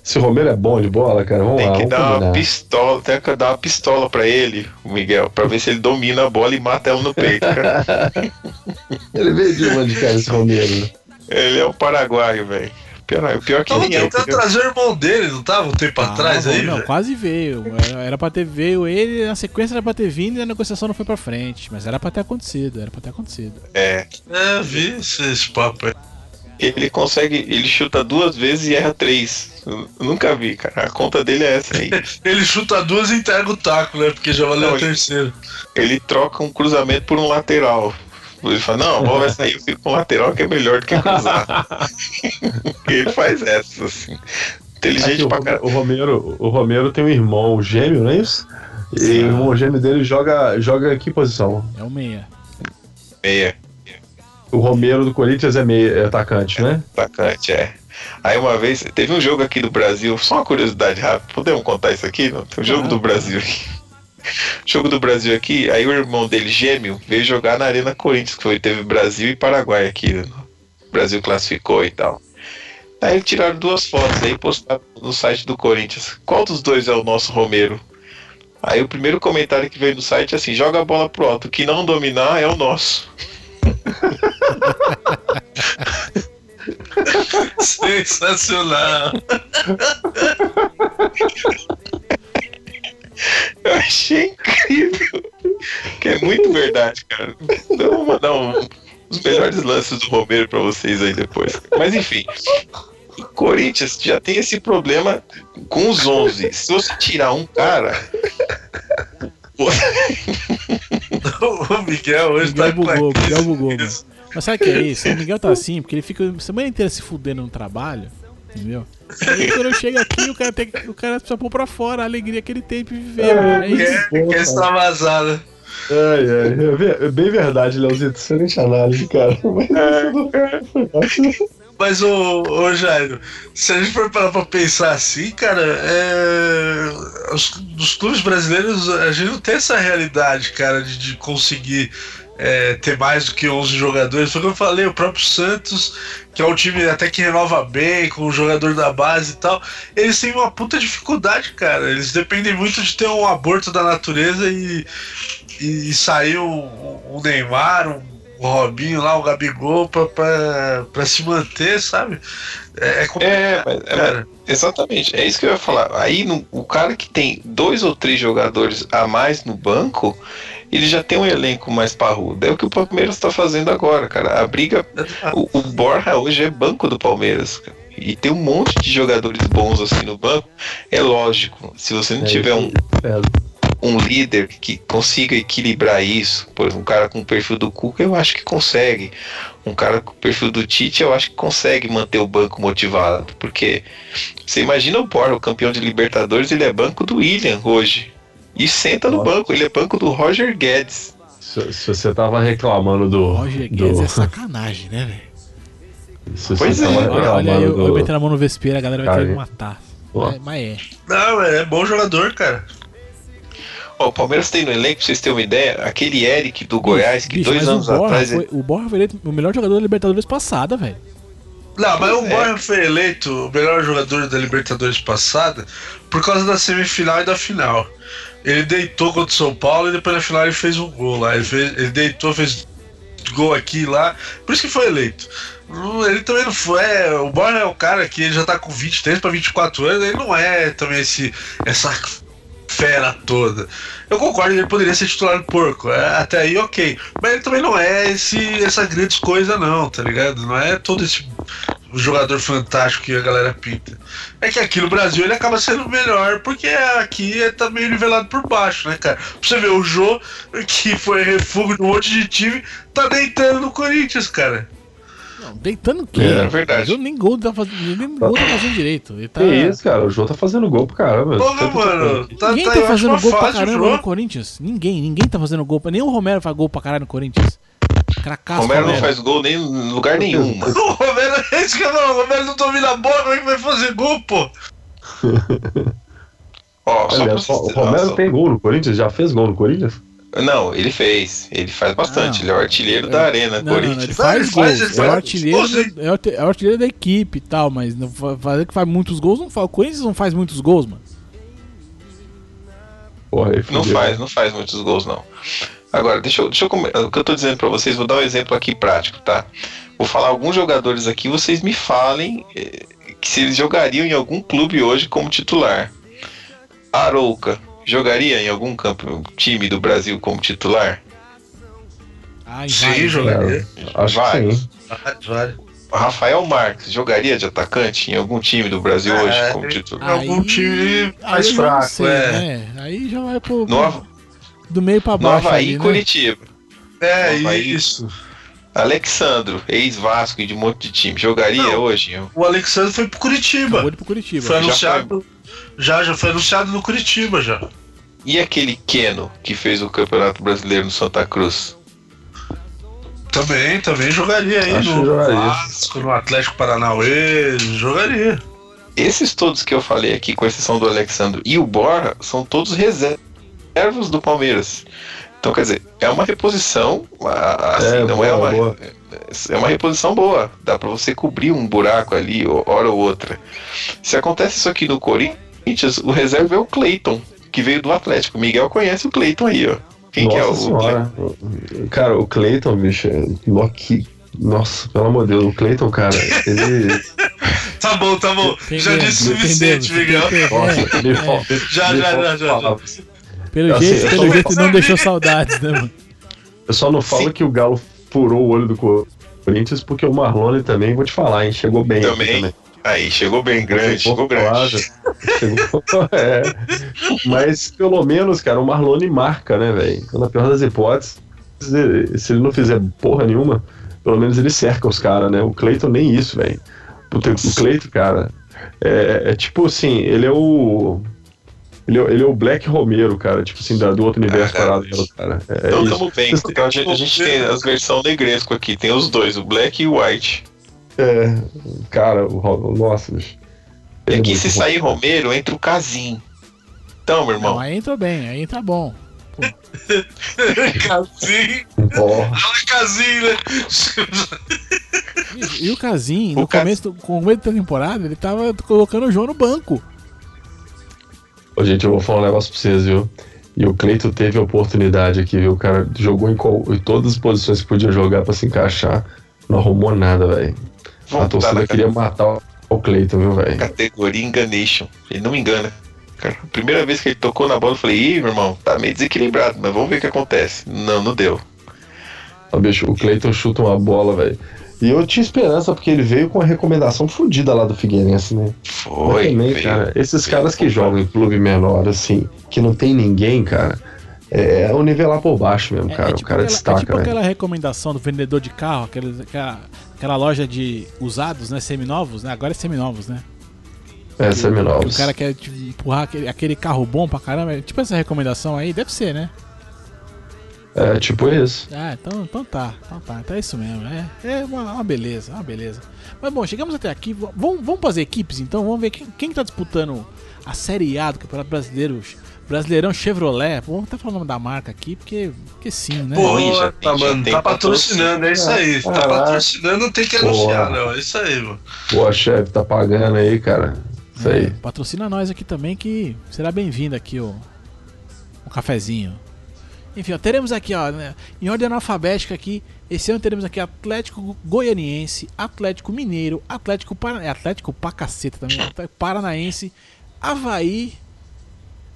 esse Romero é bom de bola, cara. Vamos Tem lá, que vamos dar uma combinar. pistola, tem que dar uma pistola pra ele, o Miguel, pra ver se ele domina a bola e mata ela no peito, cara. Ele veio de onde, cara, esse Romero? né? ele é um paraguaio, velho. Pior, pior que Tava tentando trazer o irmão dele, não tava um tempo atrás Ah, aí? Não, velho? quase veio. Era, era pra ter veio ele, na sequência era pra ter vindo e a negociação não foi pra frente. Mas era pra ter acontecido, era pra ter acontecido. É. É, vi esse, esse papo aí. Ele consegue, ele chuta duas vezes e erra três. Eu nunca vi, cara. A conta dele é essa aí. Ele chuta duas e entrega o taco, né? Porque já valeu Não, a ele- troca um cruzamento por um lateral. Ele fala, não, a bola vai sair, eu fico com o lateral que é melhor do que cruzar. ele faz essas, assim. Inteligente Aqui, o, pra caralho. o Romero, o Romero tem um irmão gêmeo, não é isso? E Sim. o irmão gêmeo dele joga, joga que posição? É o meia. Meia, O Romero do Corinthians é meio é atacante, né? atacante, é. Aí uma vez, teve um jogo aqui do Brasil, só uma curiosidade rápida, podemos contar isso aqui? Não? Tem um jogo Claro. do Brasil aqui. Jogo do Brasil aqui, aí o irmão dele, gêmeo, veio jogar na Arena Corinthians, que foi, teve Brasil e Paraguai aqui. né? O Brasil classificou e tal. Aí tiraram duas fotos aí postaram no site do Corinthians. Qual dos dois é o nosso Romero? Aí o primeiro comentário que veio no site é assim: joga a bola pro alto, o que não dominar é o nosso. Sensacional. Eu achei incrível. Que é muito verdade, cara. Então, eu vou mandar um, os melhores lances do Romero pra vocês aí depois. Mas enfim. O Corinthians já tem esse problema com os 11. Se você tirar um cara. o Miguel hoje Miguel tá bugou, Miguel bugou, mano. Mas sabe o que é isso? O Miguel tá assim, porque ele fica a semana inteira se fudendo no trabalho, entendeu? E aí quando eu chego aqui, o cara, tem, o cara precisa pôr pra fora a alegria que ele tem de viver, mano. É isso. Quer, quer extravasar, né? Ai, ai, é ve- é bem verdade, Leozito. Excelente análise, cara. Mas, Mas, ô, ô Jairo, se a gente for parar pra pensar assim, cara, é... os, dos clubes brasileiros, a gente não tem essa realidade, cara, de, de conseguir é, ter mais do que 11 jogadores. Foi o que eu falei, o próprio Santos, que é um time até que renova bem, com o jogador da base e tal, eles têm uma puta dificuldade, cara. Eles dependem muito de ter um aborto da natureza e, e, e sair um, um Neymar, um o Robinho lá, o Gabigol, pra, pra, pra se manter, sabe? É, é complicado. É, mas, é, exatamente, é isso que eu ia falar. Aí no, o cara que tem dois ou três jogadores a mais no banco, ele já tem um elenco mais parrudo. É o que o Palmeiras está fazendo agora, cara. A briga. O, o Borja hoje é banco do Palmeiras, cara. E tem um monte de jogadores bons assim no banco. É lógico, se você não é, tiver um, um líder que consiga equilibrar isso, por exemplo, um cara com o perfil do Cuca, eu acho que consegue. Um cara com o perfil do Tite, eu acho que consegue manter o banco motivado. Porque você imagina o Borja, o campeão de Libertadores, ele é banco do William hoje. E senta no banco, ele é banco do Roger Guedes. Se, se você tava reclamando do. Roger Guedes do... é sacanagem, né, velho? Pois é. Olha, aí, eu, do... eu metendo a mão no vespeiro, a galera vai querer me matar. É, mas é. Não, é bom jogador, cara. o Palmeiras tem no elenco, pra vocês terem uma ideia, aquele Eric do Goiás, que Bicho, dois anos o atrás. Foi, o Borja foi o melhor jogador da Libertadores passada, velho. Não, mas o é. Borja foi eleito o melhor jogador da Libertadores passada por causa da semifinal e da final. Ele deitou contra o São Paulo e depois na final ele fez um gol lá. Ele, fez, ele deitou, fez gol aqui e lá. Por isso que foi eleito. Ele também não foi. É, o Borja é o cara que já tá com 23 para 24 anos. Ele não é também esse, essa fera toda. Eu concordo, ele poderia ser titular do porco. É, até aí, ok. Mas ele também não é esse, essa grande coisa, não, tá ligado? Não é todo esse jogador fantástico que a galera pinta. É que aqui no Brasil ele acaba sendo melhor, porque aqui é, tá meio nivelado por baixo, né, cara? Pra você ver, o Jô, que foi refúgio de um monte de time, tá deitando no Corinthians, cara. Não, deitando o quê? É, é verdade. Eu nem gol tá fazendo, nem gol tá fazendo direito. Ele tá... Que isso, cara? O Jô tá fazendo gol pro caramba. Porra, mano. Tá, ninguém tá, tá fazendo gol pra caramba no Corinthians. Ninguém, ninguém tá fazendo gol. Nem o Romero faz gol pra caralho no Corinthians. Cracaço, Romero, Romero, não faz gol nem em lugar nenhum. o Romero é isso que eu falo. O Romero não domina a bola, como é que vai fazer gol, pô? Ó, só Aliás, o Romero só... tem gol no Corinthians? Já fez gol no Corinthians? Não, ele fez. Ele faz bastante. Não, ele é o artilheiro é, da arena, não, Corinthians. Não, ele faz. Ele faz, é, o artilheiro, é, o artilheiro da equipe e tal, mas não fazer que faz muitos gols, não faz. O Corinthians não faz muitos gols, mano. Porra, não faz, não faz muitos gols, não. Agora, deixa eu, deixa eu o que eu tô dizendo para vocês, vou dar um exemplo aqui prático, tá? Vou falar alguns jogadores aqui, vocês me falem eh, que se eles jogariam em algum clube hoje como titular. Arouca, jogaria em algum campo, time do Brasil como titular? Ai, sim, vai, jogaria. Acho vários. Vários. Rafael Marques jogaria de atacante em algum time do Brasil é, hoje como titular? Em algum time mais fraco, sei, é. Né? Aí já vai pro. No, do meio para baixo. No Havaí ali, né? Curitiba. É, Havaí, isso. Alexandro, ex-Vasco de um monte de time, jogaria Não, hoje? O Alexandro foi pro Curitiba. Foi pro Curitiba. Foi anunciado. Já, foi... já, já foi anunciado no Curitiba já. E aquele Keno que fez o Campeonato Brasileiro no Santa Cruz? Também, também jogaria aí Acho no jogaria. Vasco, no Atlético Paranauê, jogaria. Esses todos que eu falei aqui, com exceção do Alexandre e o Borra, são todos reservas reservas do Palmeiras. Então, quer dizer, é uma reposição, assim, é, não boa, é uma. Boa. É uma reposição boa. Dá para você cobrir um buraco ali, hora ou outra. Se acontece isso aqui no Corinthians, o reserva é o Cleiton, que veio do Atlético. O Miguel conhece o Cleiton aí, ó. Quem Nossa que é o. Senhora. Cara, o Cleiton, bicho, Loki. Nossa, pelo amor de Deus, o Cleiton, cara, ele. tá bom, tá bom. Já disse o suficiente, Miguel. Nossa, ele, é. já, já, já, já, já. Pelo assim, jeito, pelo jeito não deixou saudades, né, mano? Eu só não falo Sim. que o Galo furou o olho do Corinthians, porque o Marlone também, vou te falar, hein, chegou bem. Também. também. Aí, chegou bem grande, chegou, chegou grande. Chegou, é. Mas pelo menos, cara, o Marlone marca, né, velho? Então, na pior das hipóteses, se ele não fizer porra nenhuma, pelo menos ele cerca os caras, né? O Cleiton nem isso, velho. O Cleiton, cara, é, é, tipo assim, ele é o. Ele, é, ele é o Black Romero, cara, tipo assim, do outro universo ah, paralelo, cara. É, então tamo bem, porque a gente, a gente tem as versões negresco aqui, tem os dois, o Black e o White. É, cara, o, nossa, bicho. E aqui, se bom. sair Romero, entra o Casim. Então, meu irmão. Não, aí entra bem, aí entra bom. Casim. Fala Casim, né? E, e o Casim, no começo, do- com o começo da temporada, ele tava colocando o João no banco. Ô, gente, eu vou falar um negócio pra vocês, viu? E o Cleito teve a oportunidade aqui, viu? O cara jogou em, qual- em todas as posições que podia jogar pra se encaixar. Não arrumou nada, velho. A torcida na queria matar o Cleito, viu, velho? categoria Enganation. Ele não me engana. Cara, a primeira vez que ele tocou na bola, eu falei, ih, meu irmão, tá meio desequilibrado, mas vamos ver o que acontece. Não, não deu. Ó, bicho, o Cleiton chuta uma bola, velho. E eu tinha esperança, porque ele veio com uma recomendação fodida lá do Figueirense, né? Foi. também, veio- cara, esses veio caras que jogam em clube menor, assim, que não tem ninguém, cara, é, é o nivelar por baixo mesmo, cara. o cara aquela, destaca, é tipo velho. aquela recomendação do vendedor de carro, aquele, aquela, aquela loja de usados, né? Seminovos, né? Agora é seminovos, né? É, seminovos. o cara quer tipo, empurrar aquele, aquele carro bom pra caramba. é Tipo essa recomendação aí, deve ser, né? É, tipo isso. Ah, então, então tá, então tá, então é isso mesmo. É, é uma, uma beleza, uma beleza. Mas bom, chegamos até aqui. Vamos, vamos fazer equipes então? Vamos ver quem, quem tá disputando a Série A do Campeonato Brasileiro. Brasileirão Chevrolet. Vamos até falar o nome da marca aqui, porque, porque sim, né? Pô, já tá, tem- já mano, tem tá patrocinando, é isso aí. Ah, Tá ah, patrocinando, não tem que anunciar, Porra. não. É isso aí, mano. Pô, chefe, tá pagando aí, cara. Isso É, aí. patrocina nós aqui também, que será bem-vindo aqui o, o cafezinho. Enfim, ó, teremos aqui, ó, né, em ordem alfabética aqui, esse ano teremos aqui Atlético Goianiense, Atlético Mineiro, Atlético Parana... é Atlético pra caceta também, Atlético Paranaense, Havaí,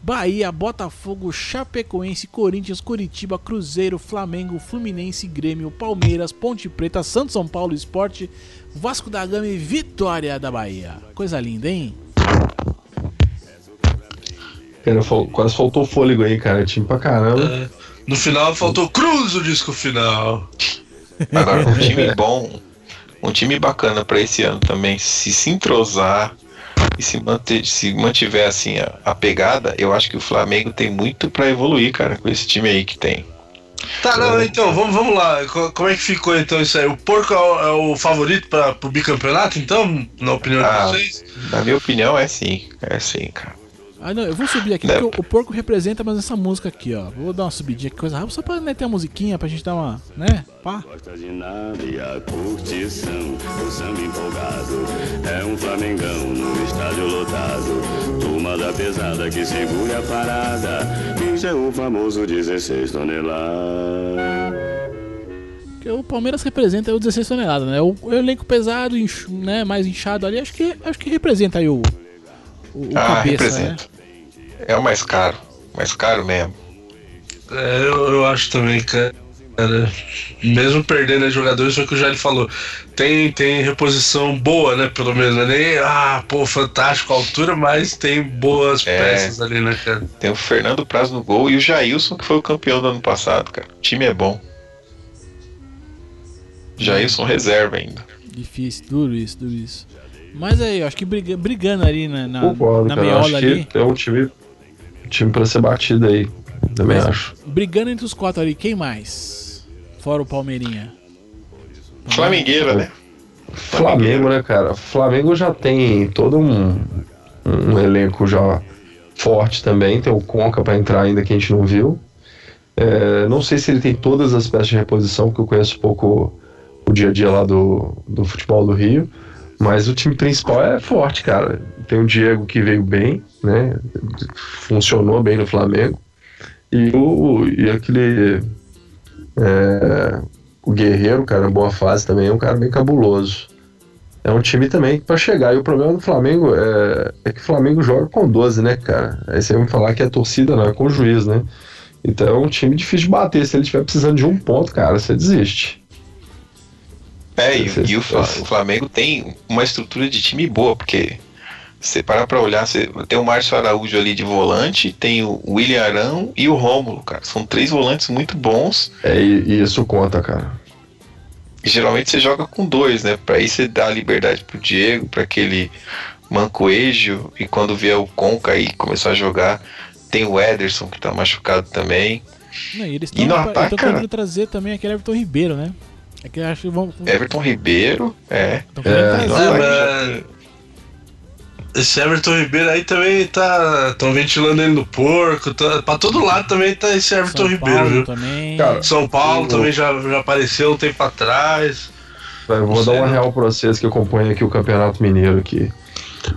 Bahia, Botafogo, Chapecoense, Corinthians, Curitiba, Cruzeiro, Flamengo, Fluminense, Grêmio, Palmeiras, Ponte Preta, Santos São Paulo Esporte, Vasco da Gama e Vitória da Bahia. Coisa linda, hein? Cara, quase faltou fôlego aí, cara. Time pra caramba. No final faltou Cruz o disco final. Agora, um time bom, um time bacana pra esse ano também, se se entrosar e se, manter, se mantiver assim a, a pegada, eu acho que o Flamengo tem muito pra evoluir, cara, com esse time aí que tem. Tá, não, então, vamos, vamos lá. Co- Como é que ficou então isso aí? O porco é o, é o favorito para pro bicampeonato, então, na opinião Ah. de vocês? Na minha opinião, é sim, é sim, cara. Ah, não, eu vou subir aqui Né? porque o, o porco representa mais essa música aqui, ó. Vou dar uma subidinha aqui, coisa rápida, só pra né, ter a musiquinha pra gente dar uma, né? Pá. Gosta de nada e a curtição, o samba empolgado. É um flamengão no estádio lotado. Turma da pesada que segura a parada. Isso é o famoso 16 toneladas. Porque o Palmeiras representa o 16 toneladas, né? O, o elenco pesado, inch- né, mais inchado ali, acho que, acho que representa aí o, o, o ah, cabeça, né? É o mais caro, mais caro mesmo. É, eu, eu acho também, cara. Mesmo perdendo jogadores, foi o que o Jair falou. Tem, tem reposição boa, né? Pelo menos. Não é nem, ah, pô, fantástico a altura, mas tem boas É. peças ali, né, cara? Tem o Fernando Praz no gol e o Jailson, que foi o campeão do ano passado, cara. O time é bom. Jailson reserva ainda. Difícil, duro isso, duro isso. Mas aí, eu acho que briga- brigando ali na, na, Concordo, na meiola ali, é um time, time pra ser batido aí. Também Mas- acho. brigando entre os quatro ali, quem mais? Fora o Palmeirinha. Flamengueira, né? Flamengo, né, cara? Flamengo já tem todo um, um elenco já forte também. Tem o Conca pra entrar ainda que a gente não viu. É, não sei se ele tem todas as peças de reposição, porque eu conheço pouco o dia a dia lá do, do futebol do Rio. Mas o time principal é forte, cara. Tem o Diego que veio bem, né? Funcionou bem no Flamengo. E, o, e aquele. é, o Guerreiro, cara, boa fase também, é um cara bem cabuloso. É um time também pra chegar. E o problema do Flamengo é, é que o Flamengo joga com 12, né, cara? Aí você vai me falar que é torcida, não, é com o juiz, né? Então é um time difícil de bater. Se ele estiver precisando de um ponto, cara, você desiste. É, e, e o, o Flamengo tem uma estrutura de time boa, porque você parar pra olhar, você tem o Márcio Araújo ali de volante, tem o William Arão e o Rômulo, cara. São três volantes muito bons. É, e, e isso conta, cara. E geralmente você joga com dois, né? Pra aí você dá a liberdade pro Diego, pra aquele Mancoejo, e quando vier o Conca aí começar a jogar, tem o Ederson que tá machucado também. Não, e eles E no ataque, estão cara? querendo trazer também aquele Everton Ribeiro, né? É que eu acho que vão. Everton Ribeiro, é. É, trazer. mas- esse Everton Ribeiro aí também tá. Estão ventilando ele no porco. Tá, pra todo lado também tá esse Everton São Ribeiro, Paulo viu? também. Cara, São Paulo Eu- também já, já apareceu um tempo atrás. Eu vou dar uma não. real pra vocês que acompanham aqui o Campeonato Mineiro aqui.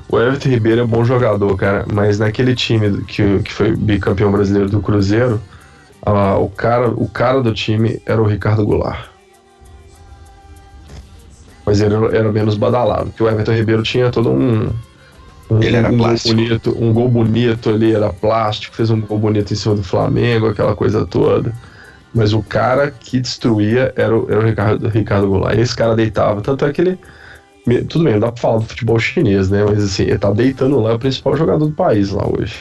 O Everton Ribeiro é bom jogador, cara, mas naquele time que, que foi bicampeão brasileiro do Cruzeiro, ah, o, cara, o cara do time era o Ricardo Goulart. Mas ele era, era menos badalado, porque o Everton Ribeiro tinha todo um. Um Ele era um gol plástico. bonito, um gol bonito ali, era plástico, fez um gol bonito em cima do Flamengo, aquela coisa toda. Mas o cara que destruía era o, era o Ricardo, Ricardo Goulart. E esse cara deitava. Tanto é que ele. Tudo bem, não dá pra falar do futebol chinês, né? Mas assim, ele tá deitando lá, é o principal jogador do país lá hoje.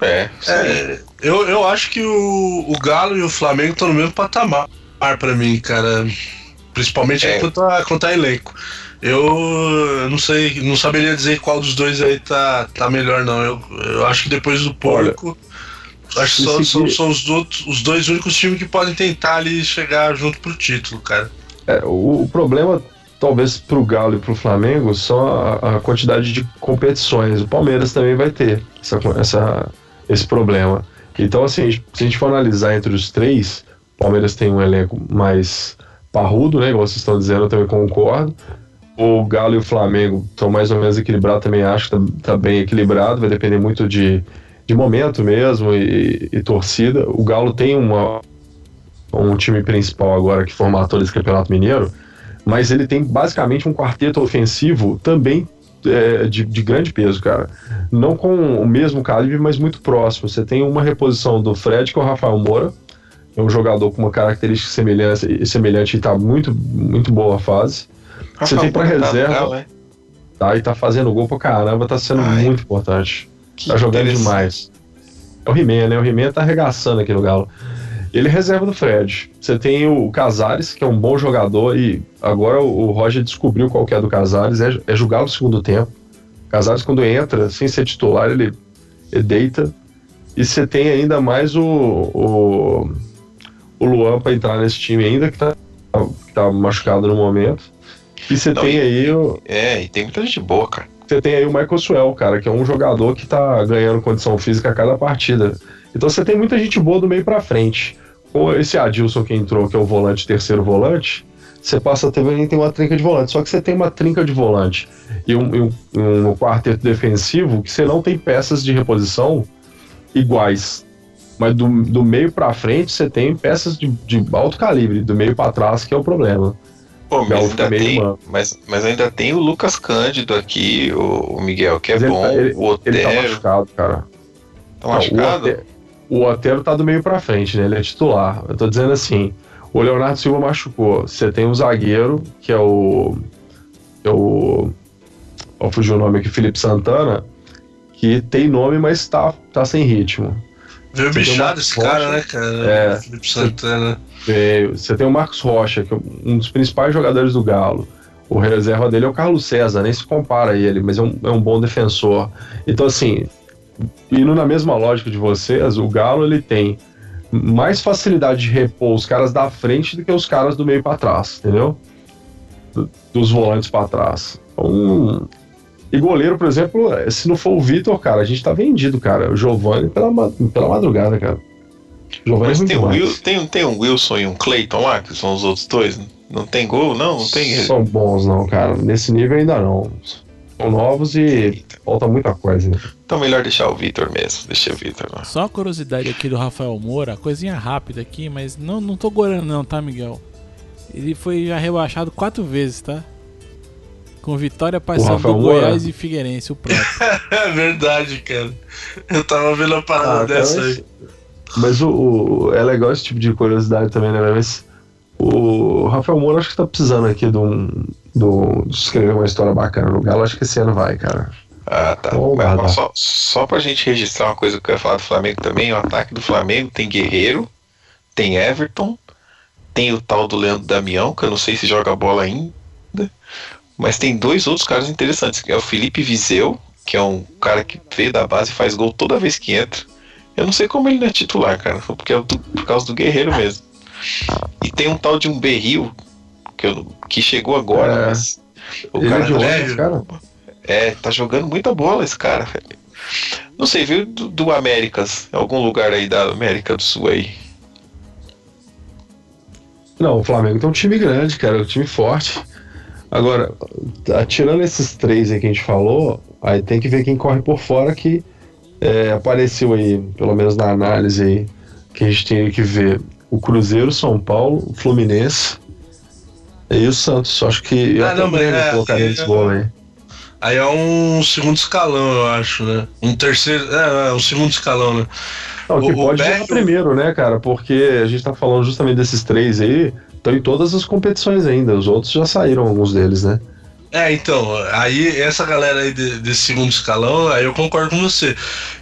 É. É, eu, eu acho que o, o Galo e o Flamengo estão no mesmo patamar pra mim, cara. Principalmente É. quanto, a, quanto a elenco. Eu não sei, não saberia dizer qual dos dois aí tá, tá melhor, não. Eu, eu acho que depois do porco. acho que só- são, são os, do- os dois únicos times que podem tentar ali chegar junto pro título, cara. É, o, o problema, talvez, pro Galo e pro Flamengo, são a, a quantidade de competições. O Palmeiras também vai ter essa, essa- esse problema. Então, assim, se a gente for analisar entre os três, o Palmeiras tem um elenco mais parrudo, né? Igual vocês estão dizendo, eu também concordo. O Galo e o Flamengo estão mais ou menos equilibrados, também acho que tá, tá bem equilibrado, vai depender muito de, de momento mesmo e, e torcida. O Galo tem uma, um time principal agora que formatou esse Campeonato Mineiro, mas ele tem basicamente um quarteto ofensivo também é, de, de grande peso, cara. Não com o mesmo calibre, mas muito próximo. Você tem uma reposição do Fred, que é o Rafael Moura, é um jogador com uma característica semelhante, e tá muito, muito boa a fase. Você tem pra reserva. legal, né? Tá? E tá fazendo gol pra caramba, tá sendo Ai, muito importante. Tá jogando demais. É o He-Man, né? O He-Man tá arregaçando aqui no Galo. Ele é reserva do Fred. Você tem o Casares, que é um bom jogador, e agora o Roger descobriu qual que é do Casares, é, é jogar no segundo tempo. Casares, quando entra, sem ser titular, ele, ele deita. E você tem ainda mais o, o, o Luan pra entrar nesse time ainda, que tá, que tá machucado no momento. E você tem e- aí o, É, e tem muita gente boa, cara. você tem aí o Michael Swell, cara, que é um jogador que tá ganhando condição física a cada partida. Então você tem muita gente boa do meio pra frente. Com esse Adilson que entrou, que é o volante, terceiro volante, você passa a ter, tem uma trinca de volante. Só que você tem uma trinca de volante e um, e um- um quarteto defensivo que você não tem peças de reposição iguais. Mas do, do meio pra frente você tem peças de, de alto calibre, do meio pra trás que é o problema. Pô, mas ainda tem, mas, mas ainda tem o Lucas Cândido aqui, o, o Miguel, que é Mas ele bom, tá- ele- o Ele tá Otero, machucado, cara. tá Não, machucado? O Otero, o Otero tá do meio pra frente, né? Ele é titular. Eu tô dizendo assim: o Leonardo Silva machucou. Você tem um zagueiro, que é o. É o. Ó, fugiu o nome aqui, Felipe Santana, que tem nome, mas tá, tá sem ritmo. Veio Você bichado esse rocha. cara, né, cara? É. Felipe Santana. Veio. Você tem o Marcos Rocha, que é um dos principais jogadores do Galo. O reserva dele é o Carlos César, nem se compara a ele, mas é um, é um bom defensor. Então, assim, indo na mesma lógica de vocês, o Galo ele tem mais facilidade de repor os caras da frente do que os caras do meio para trás, entendeu? Do- dos volantes para trás. Então, e goleiro, por exemplo, se não for o Vitor, cara, a gente tá vendido, cara. O Giovanni pela, pela madrugada, cara. O Giovanni Mas é tem, muito um. Will, tem, tem um Wilson e um Clayton lá, que são os outros dois. Não tem gol? Não, não tem. São bons, não, cara. Nesse nível ainda não. São novos e falta muita coisa. Né? Então melhor deixar o Vitor mesmo. Deixa o Vitor lá. Só a curiosidade aqui do Rafael Moura, coisinha rápida aqui, mas não, não tô gorando não, tá, Miguel? Ele foi já rebaixado quatro vezes, tá? Com vitória Moura? Goiás e Figueirense, o próprio. É verdade, cara. Eu tava vendo a parada Ah, dessa mas- aí. Mas o, o- é legal esse tipo de curiosidade também, né? Mas o Rafael Moura acho que tá precisando aqui de um. do- de escrever uma história bacana no Galo. Acho que esse ano vai, cara. Ah, tá. Mas só, só pra gente registrar uma coisa que eu ia falar do Flamengo também, o ataque do Flamengo tem Guerreiro, tem Everton, tem o tal do Leandro Damião, que eu não sei se joga bola ainda, mas tem dois outros caras interessantes, que é o Felipe Viseu, que é um cara que veio da base e faz gol toda vez que entra. Eu não sei como ele não é titular, cara, porque é do- por causa do Guerreiro mesmo. E tem um tal de um Berril, que, eu- que chegou agora, É. mas o Ele cara é velho. esse cara? É, tá jogando muita bola esse cara, velho. Não sei, veio do, do Américas, algum lugar aí da América do Sul aí. Não, o Flamengo tem um time grande, cara, um time forte. Agora, tirando esses três aí que a gente falou, aí tem que ver quem corre por fora que é, apareceu aí, pelo menos na análise aí, que a gente tem que ver o Cruzeiro, São Paulo, o Fluminense e o Santos. Acho que eu Ah, não, é, colocaria é- nesse bolo aí. Aí é um segundo escalão, eu acho, né? Um terceiro. É, é um segundo escalão, né? Não, que O- o pode chegar primeiro, né, cara? Porque a gente tá falando justamente desses três aí, estão em todas as competições ainda. Os outros já saíram, alguns deles, né? É, então, aí essa galera aí de- desse segundo escalão, aí eu concordo com você.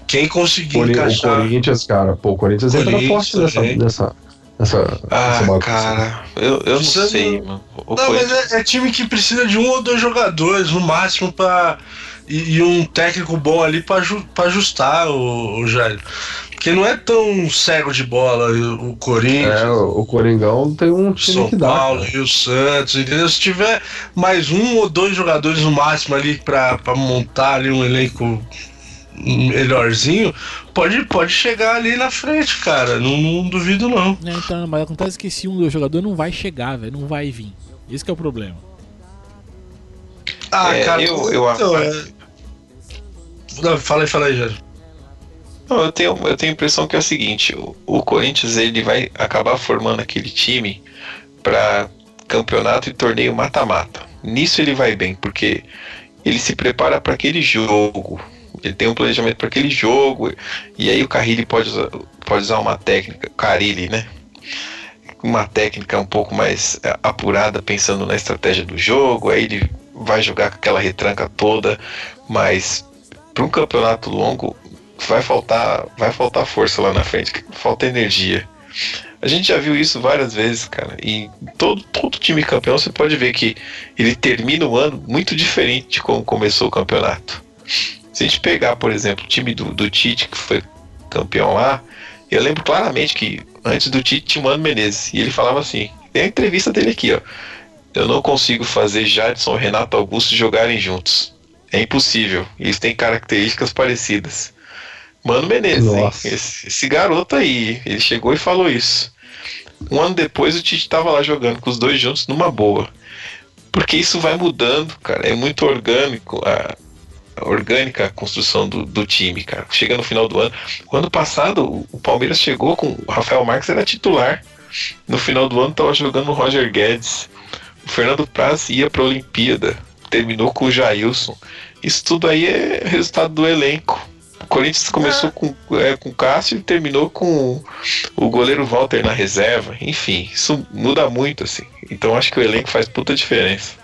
Quem conseguir Cori- O encaixar. Corinthians, cara, pô, o Corinthians entra Corinthians forte nessa, nessa, nessa, Ah, cara, eu, eu não sei, mano. O Não, Corinthians- mas é, é time que precisa de um ou dois jogadores, no máximo, pra. E, e um técnico bom ali pra ajustar o, o Jair. Porque não é tão cego de bola o, Corinthians. É, o Coringão tem um time São que dá. Paulo cara. e o Santos, entendeu? Se tiver mais um ou dois jogadores no máximo ali pra, pra montar ali um elenco melhorzinho, pode, pode chegar ali na frente, cara. Não, não duvido, não. Né, então, mas acontece que se um dos jogadores não vai chegar, velho, não vai vir. Esse que é o problema. Ah, É, cara, eu- eu- então, é... Não, fala aí, fala aí, Jair. Eu tenho, eu tenho a impressão que é o seguinte, o, o Corinthians ele vai acabar formando aquele time para campeonato e torneio mata-mata. Nisso ele vai bem, porque ele se prepara para aquele jogo. Ele tem um planejamento para aquele jogo. E aí o Carrilli pode usar, pode usar uma técnica, Carilli, né? Uma técnica um pouco mais é, apurada, pensando na estratégia do jogo. Aí ele vai jogar com aquela retranca toda, mas para um campeonato longo vai faltar, vai faltar força lá na frente, falta energia. A gente já viu isso várias vezes, cara. E todo, todo time campeão você pode ver que ele termina o ano muito diferente de como começou o campeonato. Se a gente pegar, por exemplo, o time do, do Tite, que foi campeão lá, eu lembro claramente que antes do Tite tinha o Mano Menezes. E ele falava assim: tem a entrevista dele aqui, ó. Eu não consigo fazer Jadson e Renato Augusto jogarem juntos. É impossível. Eles têm características parecidas. Mano Menezes. Esse, esse garoto aí, ele chegou e falou isso. Um ano depois o Tite tava lá jogando com os dois juntos numa boa. Porque isso vai mudando, cara. É muito orgânico a, a orgânica a construção do, do time, cara. Chega no final do ano. O ano passado o, o Palmeiras chegou com o Rafael Marques era titular. No final do ano tava jogando o Roger Guedes. O Fernando Praz ia pra Olimpíada. Terminou com o Jailson. Isso tudo aí é resultado do elenco. O Corinthians começou com, é, com o Cássio e terminou com o goleiro Walter na reserva. Enfim, isso muda muito, assim. Então acho que o elenco faz puta diferença.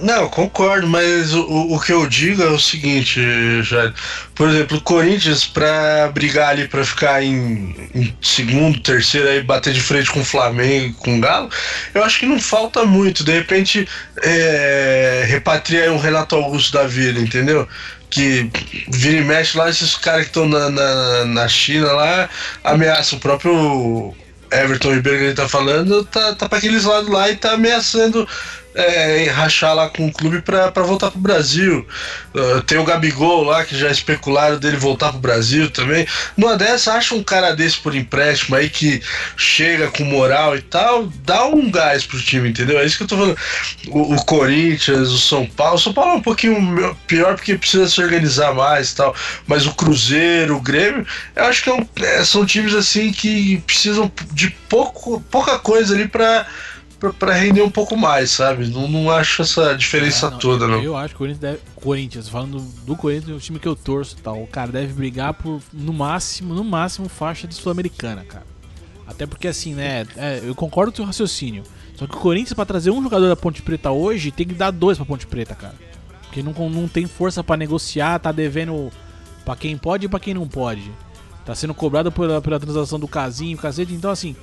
Não, concordo, mas o, o- que eu digo é o seguinte, Jair. Por exemplo, o Corinthians, pra brigar ali pra ficar em, em segundo, terceiro, aí bater de frente com o Flamengo e com o Galo, eu acho que não falta muito. De repente, é, repatria aí um Renato Augusto da vida, entendeu? Que vira e mexe lá, esses caras que estão na, na, na China lá, ameaçam o próprio Everton Ribeiro que ele tá falando, tá, tá pra aqueles lados lá e tá ameaçando é, rachar lá com o clube pra voltar pro Brasil. Uh, tem o Gabigol lá, que já especularam dele voltar pro Brasil também. Numa dessa, acha um cara desse por empréstimo aí que chega com moral e tal, dá um gás pro time, entendeu? É isso que eu tô falando. O, o Corinthians, o São Paulo. O São Paulo é um pouquinho pior porque precisa se organizar mais e tal. Mas o Cruzeiro, o Grêmio, eu acho que é um- é, são times assim que precisam de pouco, pouca coisa ali pra pra- pra render um pouco mais, sabe? Não, não acho essa diferença Ah, não, toda, não. Eu acho que o Corinthians deve. Corinthians, falando do Corinthians, é o time que eu torço e tal. O cara deve brigar por, no máximo, no máximo, faixa de Sul-Americana, cara. Até porque assim, né? é, eu concordo com o seu raciocínio. Só que o Corinthians, pra trazer um jogador da Ponte Preta hoje, tem que dar dois pra Ponte Preta, cara. Porque não, não tem força pra negociar, tá devendo pra quem pode e pra quem não pode. Tá sendo cobrado pela, pela transação do casinho, cacete. Então, assim,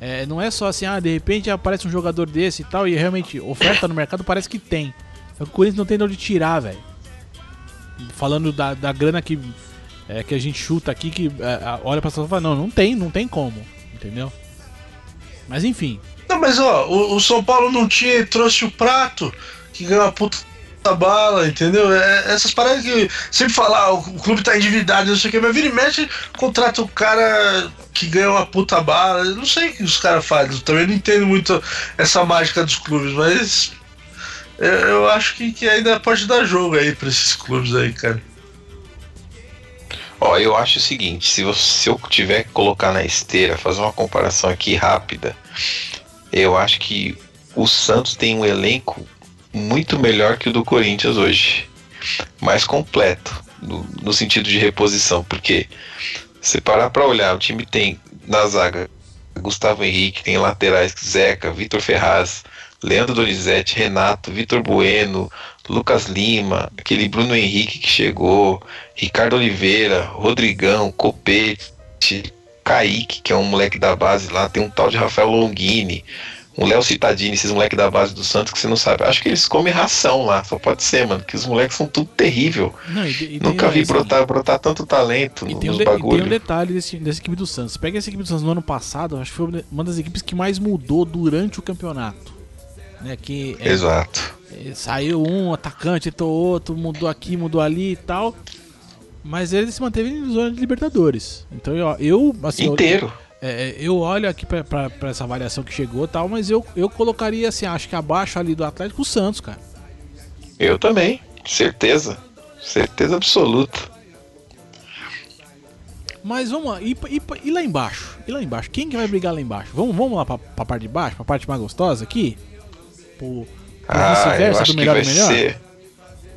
é, não é só assim, ah, de repente aparece um jogador desse e tal, e realmente oferta no mercado parece que tem. Que o Corinthians não tem de onde tirar, velho. Falando da, da grana que, é, que a gente chuta aqui, que é, olha pra situação e fala, não, não tem, não tem como, entendeu? Mas enfim, Não, mas ó, o, o São Paulo não tinha, trouxe o prato, que ganhou uma puta bala, entendeu? É, essas paradas que sempre falar, ah, o clube tá endividado, não sei o que, mas vira e mexe, contrata o cara que ganha uma puta bala. Eu não sei o que os caras fazem, também não entendo muito essa mágica dos clubes, mas eu, eu acho que, que ainda pode dar jogo aí pra esses clubes aí, cara. Ó, eu acho o seguinte, se, você, se eu tiver que colocar na esteira, fazer uma comparação aqui rápida, eu acho que o Santos tem um elenco muito melhor que o do Corinthians hoje. Mais completo, no, no sentido de reposição, porque se parar para olhar, o time tem na zaga Gustavo Henrique, tem laterais Zeca, Vitor Ferraz, Leandro Donizete, Renato, Vitor Bueno, Lucas Lima, aquele Bruno Henrique que chegou, Ricardo Oliveira, Rodrigão, Copete, Kaique, que é um moleque da base lá, tem um tal de Rafael Longini, um Léo Citadini, esses moleques da base do Santos que você não sabe. Acho que eles comem ração lá, só pode ser, mano, que os moleques são tudo terrível. Não, e, e Nunca vi brotar, brotar tanto talento e tem nos um bagulhos. E tem um detalhe desse, dessa equipe do Santos. Pega essa equipe do Santos no ano passado, acho que foi uma das equipes que mais mudou durante o campeonato. Né, que é, Exato. É, saiu um atacante, entrou outro, mudou aqui, mudou ali e tal. Mas ele se manteve em zona de Libertadores. Então eu, eu assim, inteiro. Eu, é, eu olho aqui para essa avaliação que chegou tal, mas eu, eu colocaria assim, acho que abaixo ali do Atlético o Santos, cara. Eu também, certeza. Certeza absoluta. Mas vamos lá, e, e, e, lá embaixo? E lá embaixo? Quem que vai brigar lá embaixo? Vamos, vamos lá pra, pra parte de baixo, pra parte mais gostosa aqui? Pro, pro ah, eu acho do melhor que vai melhor? Ser...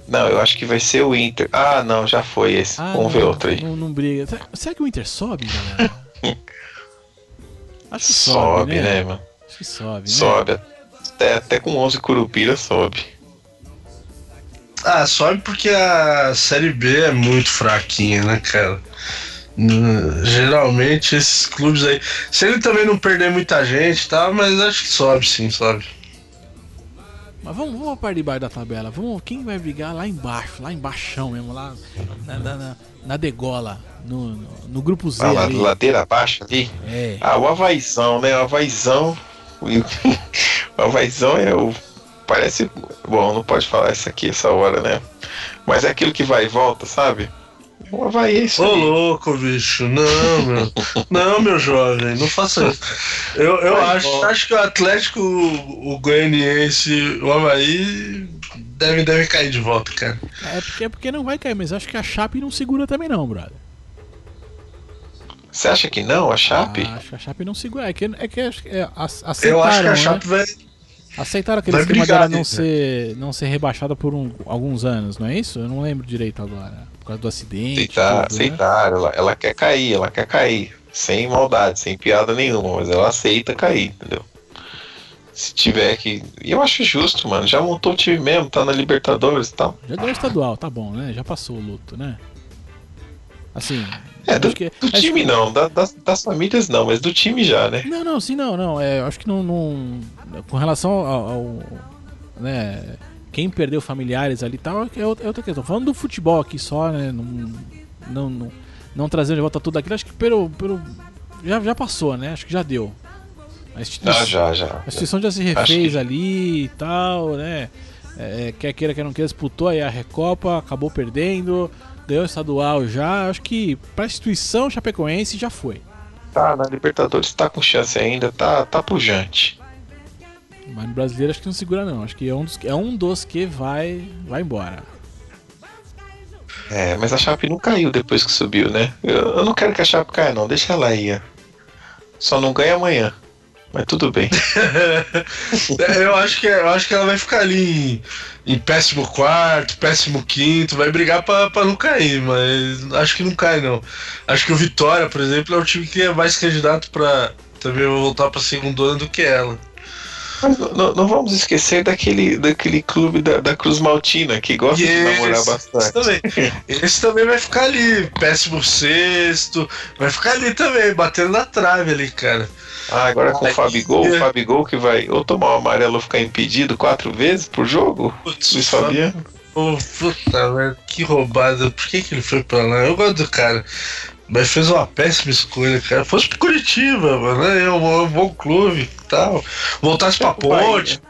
Não, eu acho que vai ser o Inter. Ah, não, já foi esse. Ah, vamos não, ver outro aí. Não, não briga. Será que o Inter sobe, galera? Acho que sobe, sobe né? né, mano? Acho que sobe, né? Sobe. Até, até com 11 Curupira sobe. Ah, sobe porque a Série B é muito fraquinha, né, cara? Geralmente esses clubes aí. Se ele também não perder muita gente, tá? Mas acho que sobe sim, sobe. Mas vamos, vamos a parte de baixo da tabela. Vamos, quem vai brigar lá embaixo, lá embaixo mesmo, lá na, na, na, na degola no, no, no grupo Z. Ah, ali. ladeira abaixo ali? É. Ah, o Havaizão, né? O Havaizão. o Havaizão é o. Parece. Bom, não pode falar isso aqui essa hora, né? Mas é aquilo que vai e volta, sabe? O Havaí é isso. Ô, louco, bicho. Não, meu. não, meu jovem, não faça isso. Eu, eu acho, acho que o Atlético, o Goianiense, o Havaí deve, deve cair de volta, cara. É porque, é porque não vai cair, mas acho que a Chape não segura também, não, brother. Você acha que não, a Chape? Ah, acho que a Chape não segura. É que, é que é, aceitaram, Eu acho que a né? Chape vai. Aceitaram aquele esquema dela não ser, não ser rebaixada por um, alguns anos, não é isso? Eu não lembro direito agora. Por causa do acidente. Aceitar, tudo, aceitar. Né? Ela, ela quer cair, ela quer cair. Sem maldade, sem piada nenhuma, mas ela aceita cair, entendeu? Se tiver que. E eu acho justo, mano. Já montou o time mesmo, tá na Libertadores e tal. Já ganhou estadual, tá bom, né? Já passou o luto, né? Assim, é, do, que, do time que... não, da, das, das, famílias não, mas do time já, né? Não, não, sim, não, não. É, acho que não, não. Com relação ao, ao. né, quem perdeu familiares ali e tal, é, é outra questão. Falando do futebol aqui só, né? Não, não, não, não trazendo de volta tudo aquilo, acho que pelo. pelo já, já passou, né? Acho que já deu. A instituição, ah, já, já. A instituição já se refez que... ali e tal, né? É, quer queira, quer não queira, disputou aí a Recopa, acabou perdendo ganhou estadual já. Acho que pra instituição chapecoense já foi. Tá, na Libertadores tá com chance ainda, tá, tá pujante. Mas no brasileiro acho que não segura não. Acho que é um dos, é um dos que vai, vai embora. É, mas a Chape não caiu depois que subiu, né? Eu, eu não quero que a Chape caia não, deixa ela aí. Só não ganha amanhã. Mas tudo bem. É, eu, acho que, eu acho que ela vai ficar ali em, em péssimo quarto, péssimo quinto, vai brigar pra não cair, mas acho que não cai não. Acho que o Vitória, por exemplo, é o time que é mais candidato pra também voltar pra segunda do que ela. Mas não, não, vamos esquecer daquele, daquele clube da, da Cruz Maltina que gosta de namorar bastante. Esse também. esse também vai ficar ali, péssimo sexto, vai ficar ali também, batendo na trave ali, cara. Ah, agora com o Fabigol, o Fabigol que vai ou tomar o amarelo ou ficar impedido quatro vezes por jogo? Putz, Luiz Fabiano. Oh, puta merda, que roubada. Por que, que ele foi pra lá? Eu gosto do cara. Mas fez uma péssima escolha, cara. Fosse pro Curitiba, mano. Né? É um, é um bom clube e tal. Voltasse pra ponte.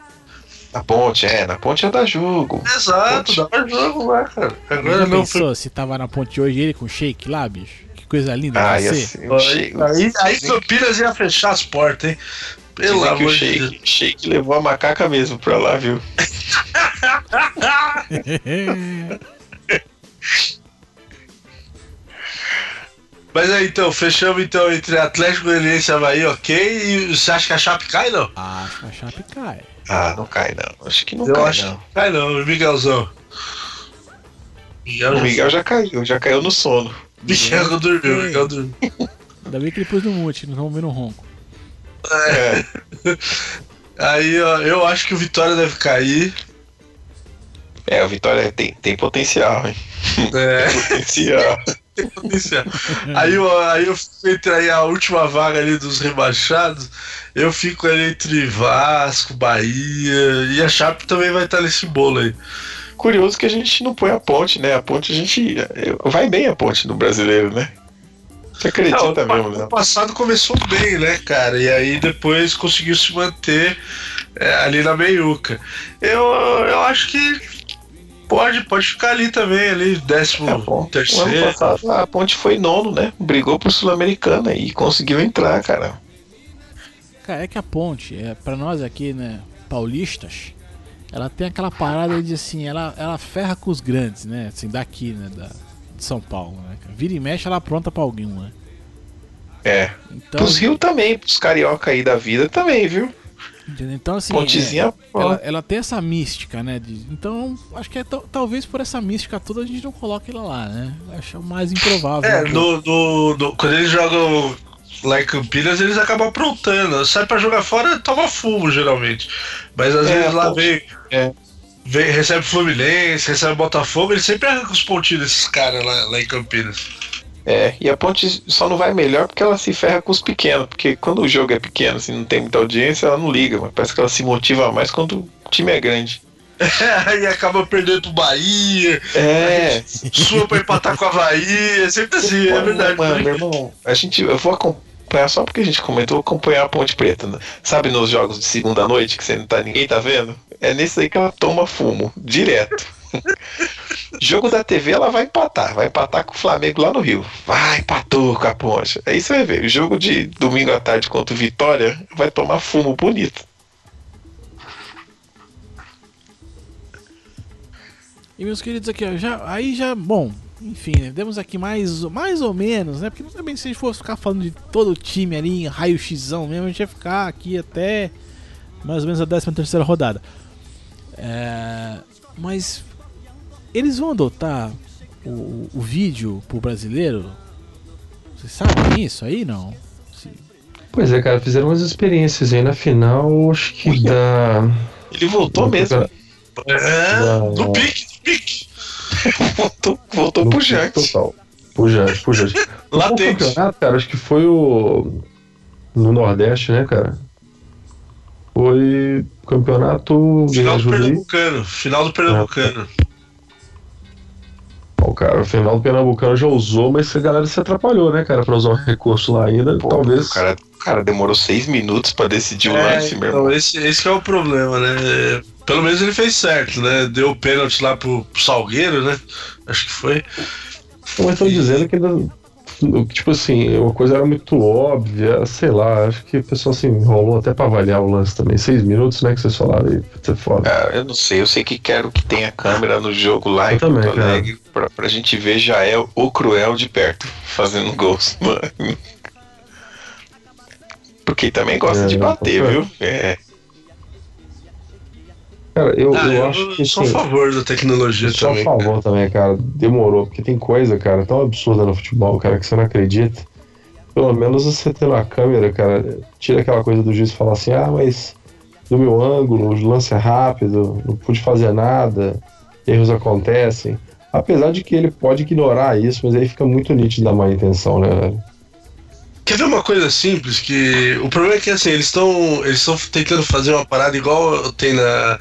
Na ponte, é, na ponte é da jogo. Exato, Ponte. dá jogo lá, cara. Agora não pensou se tava na ponte hoje ele com o shake lá, bicho? Que coisa linda Ah, ia ser. um shake. Aí, aí Campinas ia fechar as portas, hein? Pelo Dizem que o amor de Deus. shake, shake levou a macaca mesmo pra lá, viu? Mas aí então, fechamos então entre Atlético Goianiense e Havaí, ok? E você acha que a Chape cai, não? Acho que a Chape cai. Ah, não cai não. Acho que não Eu cai acho não. cai não, Miguelzão. Miguel, O Miguel já caiu, já caiu no sono. Miguel dormiu, Miguel dormiu. Ainda bem que ele pôs no mute, não estamos vendo ronco. É, Aí, ó, eu acho que o Vitória deve cair. é o Vitória tem, tem potencial, hein? É, tem potencial. Aí, eu, aí eu fico entre aí a última vaga ali dos rebaixados. Eu fico ali entre Vasco, Bahia. E a Chape também vai estar nesse bolo aí. Curioso que a gente não põe a ponte, né? A ponte a gente. Vai bem a ponte no brasileiro, né? Você acredita Não, mesmo, o né? passado começou bem, né, cara? E aí depois conseguiu se manter é, ali na meiuca. Eu, eu acho que pode, pode ficar ali também, ali, décimo É terceiro. passado a ponte foi nono, né? Brigou pro Sul-Americana e conseguiu entrar, cara. Cara, é que a ponte, é, pra nós aqui, né, paulistas, ela tem aquela parada de assim, ela, ela ferra com os grandes, né? Assim, daqui, né? Da, de São Paulo, né? Vira e mexe, ela pronta pra alguém, né? É. Então, Pros Rio também, pros carioca aí da vida também, viu? Entendeu? então assim, Pontezinha. é, ela, ela tem essa mística, né? de- então, acho que é tal- talvez por essa mística toda a gente não coloque ela lá, né? Acho mais improvável. É, né? no, no- no- quando eles jogam lá em Campinas, eles acabam aprontando. Sai pra jogar fora, toma fumo, geralmente. Mas às É, vezes lá vem, É. vem. Recebe Fluminense, recebe Botafogo, eles sempre arrancam os pontinhos desses caras lá, lá em Campinas. É, e a ponte só não vai melhor porque ela se ferra com os pequenos. Porque quando o jogo é pequeno, assim, não tem muita audiência, ela não liga, mas parece que ela se motiva mais quando o time é grande. aí acaba perdendo pro Bahia, É, sua pra empatar com a Havaí, é sempre assim, é verdade. Mano, meu irmão, a gente, eu vou acompanhar só porque a gente comentou, acompanhar a Ponte Preta. né? Sabe nos jogos de segunda noite que você não tá, ninguém tá vendo? É nesse aí que ela toma fumo, direto. Jogo da TV ela vai empatar, vai empatar com o Flamengo lá no Rio. Vai, empatou com a Ponte. Aí você vai ver, o jogo de domingo à tarde contra o Vitória vai tomar fumo bonito. E meus queridos aqui, ó, já, aí já, bom, enfim, né, demos aqui mais, mais ou menos, né? Porque também se a gente fosse ficar falando de todo o time ali, em raio-xão mesmo, a gente ia ficar aqui até mais ou menos a 13 terceira rodada. É, mas eles vão adotar o, o vídeo pro brasileiro? Vocês sabem isso aí, não? Se- Pois é, cara, fizeram umas experiências aí na final, acho que Uia. da. Ele voltou mesmo. É, Não, no pique, no pique. Voltou, voltou no pro Jante. Total. Pro Jante, pro. O Latente. campeonato, cara, acho que foi o. No Nordeste, né, cara? Foi campeonato. Final do. Pernambucano, final do Pernambucano. Ó, cara, o final do Pernambucano já usou, mas a galera se atrapalhou, né, cara, pra usar um recurso lá ainda. Pô, Talvez. O cara, o cara demorou seis minutos pra decidir o É, lance, meu irmão. então, esse, esse que é o problema, né? Pelo menos ele fez certo, né? Deu o pênalti lá pro, pro Salgueiro, né? Acho que foi. Mas estão dizendo que ainda. Tipo assim, uma coisa era muito óbvia, sei lá, acho que o pessoal se enrolou até pra avaliar o lance também. Seis minutos, né, que vocês falaram aí, ser foda. Cara, eu não sei, eu sei que quero que tenha câmera no jogo lá Eu em Porto também, cara. Alegre pra, pra gente ver Jael o Cruel de perto, fazendo gols. mano. Porque também gosta É, de bater, viu? É. Cara, eu, Ah, eu eu acho que sou a assim, favor da tecnologia Só a também. favor também, cara. Demorou, porque tem coisa, cara, tão absurda no futebol, cara, que você não acredita. Pelo menos você tendo a câmera, cara, tira aquela coisa do juiz falar assim, ah, mas do meu ângulo, o lance é rápido, não pude fazer nada, erros acontecem. Apesar de que ele pode ignorar isso, mas aí fica muito nítido da má intenção, né, velho? Quer ver uma coisa simples? Que o problema é que assim, eles estão eles estão tentando fazer uma parada igual tem na,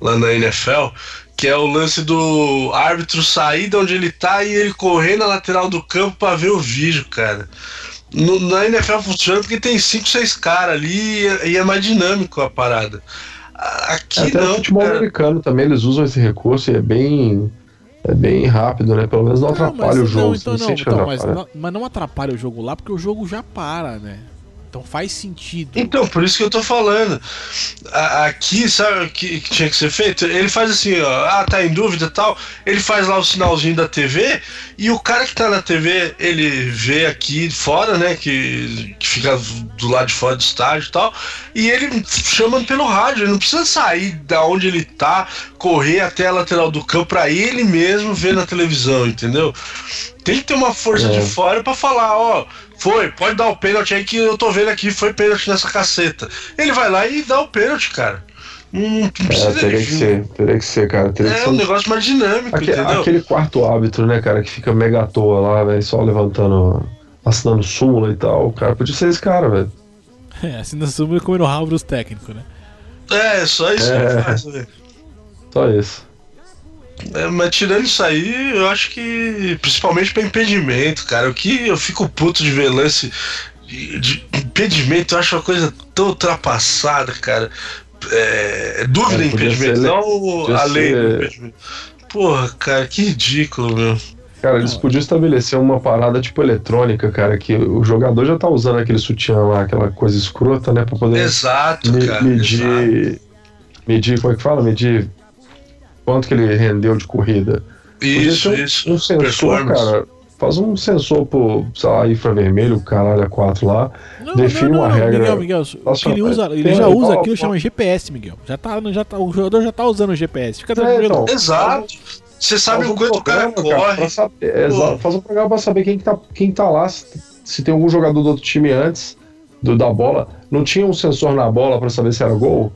lá na NFL, que é o lance do árbitro sair de onde ele tá e ele correr na lateral do campo pra ver o vídeo, cara. No- na NFL funciona porque tem 5, 6 caras ali e é- e é mais dinâmico a parada. Aqui Até não. no futebol cara. americano também eles usam esse recurso e é bem. É bem rápido, né? Pelo menos não, atrapalha o jogo. Não, então não, que então, mas, não, mas não atrapalha o jogo lá porque o jogo já para, né? Então faz sentido. Então, por isso que eu tô falando. A- Aqui, sabe o que, que tinha que ser feito? Ele faz assim, ó, ah, tá em dúvida e tal. Ele faz lá o sinalzinho da TV e o cara que tá na TV, ele vê aqui fora, né? Que, que fica do lado de fora do estádio e tal. E ele chama pelo rádio. Ele não precisa sair da onde ele tá, correr até a lateral do campo pra ele mesmo ver na televisão, entendeu? Tem que ter uma força É. de fora pra falar, ó, foi, pode dar o pênalti aí que eu tô vendo aqui, foi pênalti nessa caceta. Ele vai lá e dá o pênalti, cara. Não, não É, teria que ser, teria que ser, cara. Teria que É ser um negócio mais dinâmico, Aque- entendeu? aquele quarto árbitro, né, cara, que fica mega à toa lá, velho, só levantando, assinando súmula e tal. Cara, podia ser esse cara, velho. É, assim nós estamos comendo o rabo dos técnicos, né? É, só isso que É. ele faz, né? Só isso. É, mas tirando isso aí, eu acho que principalmente pra impedimento, cara. O que eu fico puto de ver lance de, de impedimento, eu acho uma coisa tão ultrapassada, cara. É, dúvida em impedimento, ser não a lei do ser- impedimento. Porra, cara, que ridículo, meu. Cara, eles podiam estabelecer uma parada tipo eletrônica, cara, que o jogador já tá usando aquele sutiã lá, aquela coisa escrota, né, pra poder Exato, me- cara. exato. medir. Medir, como é que fala? Medir quanto que ele rendeu de corrida. Isso, um, isso. um sensor, cara. Faz um sensor pro, sei lá, infravermelho, caralho, a 4 lá. Não, Define não, não, uma não, regra. Miguel, Miguel, Nossa, que ele usa, ele já usa aquilo ó. chama GPS, Miguel. Já tá, já tá, o jogador já tá usando o GPS. Fica É, tranquilo. então, Exato. Você sabe Faz o um quanto o cara corre. saber- é, exato, faz um programa pra saber quem, que tá, quem tá lá, se, se tem algum jogador do outro time antes do, da bola. Não tinha um sensor na bola pra saber se era gol?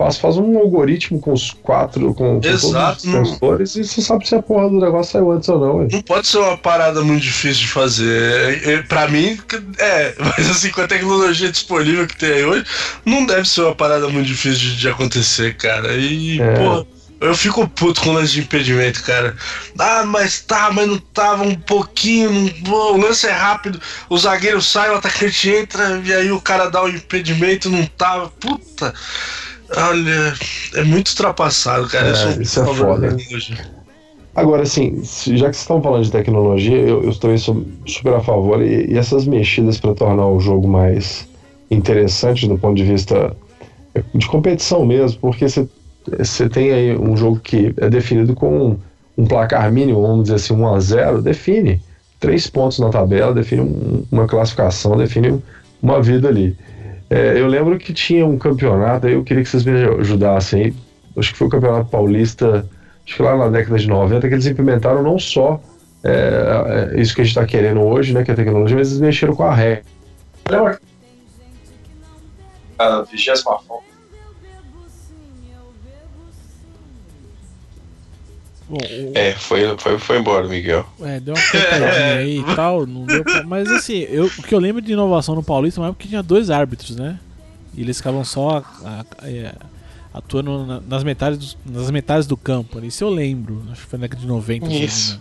Faz, faz um algoritmo com os quatro, com, com Exato, todos os sensores e você sabe se a porra do negócio saiu antes ou não. ué. Não pode ser uma parada muito difícil de fazer. É, é, Pra mim, é. Mas assim, com a tecnologia disponível que tem aí hoje, não deve ser uma parada muito difícil de, de acontecer, cara. E, É. porra, eu fico puto com o lance de impedimento, cara. Ah, mas tá, mas não tava um pouquinho. não- o lance é rápido, o zagueiro sai, o atacante entra, e aí o cara dá o impedimento, não tava. Puta. Olha, é muito ultrapassado, cara. É, sou isso é foda. Agora, assim, já que vocês estão falando de tecnologia, eu, eu também sou super a favor. E, e essas mexidas para tornar o jogo mais interessante do ponto de vista de competição mesmo, porque você você tem aí um jogo que é definido com um, um placar mínimo, vamos dizer assim, 1 a 0 define três pontos na tabela, define um- uma classificação, define uma vida ali. É, eu lembro que tinha um campeonato, aí eu queria que vocês me ajudassem aí, acho que foi o Campeonato Paulista, acho que lá na década de 90, que eles implementaram não só é, é, isso que a gente está querendo hoje, né, que é a tecnologia, mas eles mexeram com a regra. A vigésima fonte. Bom, o- É, foi, foi, foi embora, Miguel. É, deu uma cortadinha aí e tal, não deu pra- Mas assim, eu, o que eu lembro de inovação no Paulista é porque tinha dois árbitros, né? E eles ficavam só a- a- é, atuando na- nas, metades dos- nas metades do campo. ali. Isso eu lembro, acho que foi na década de 90. se não me Isso.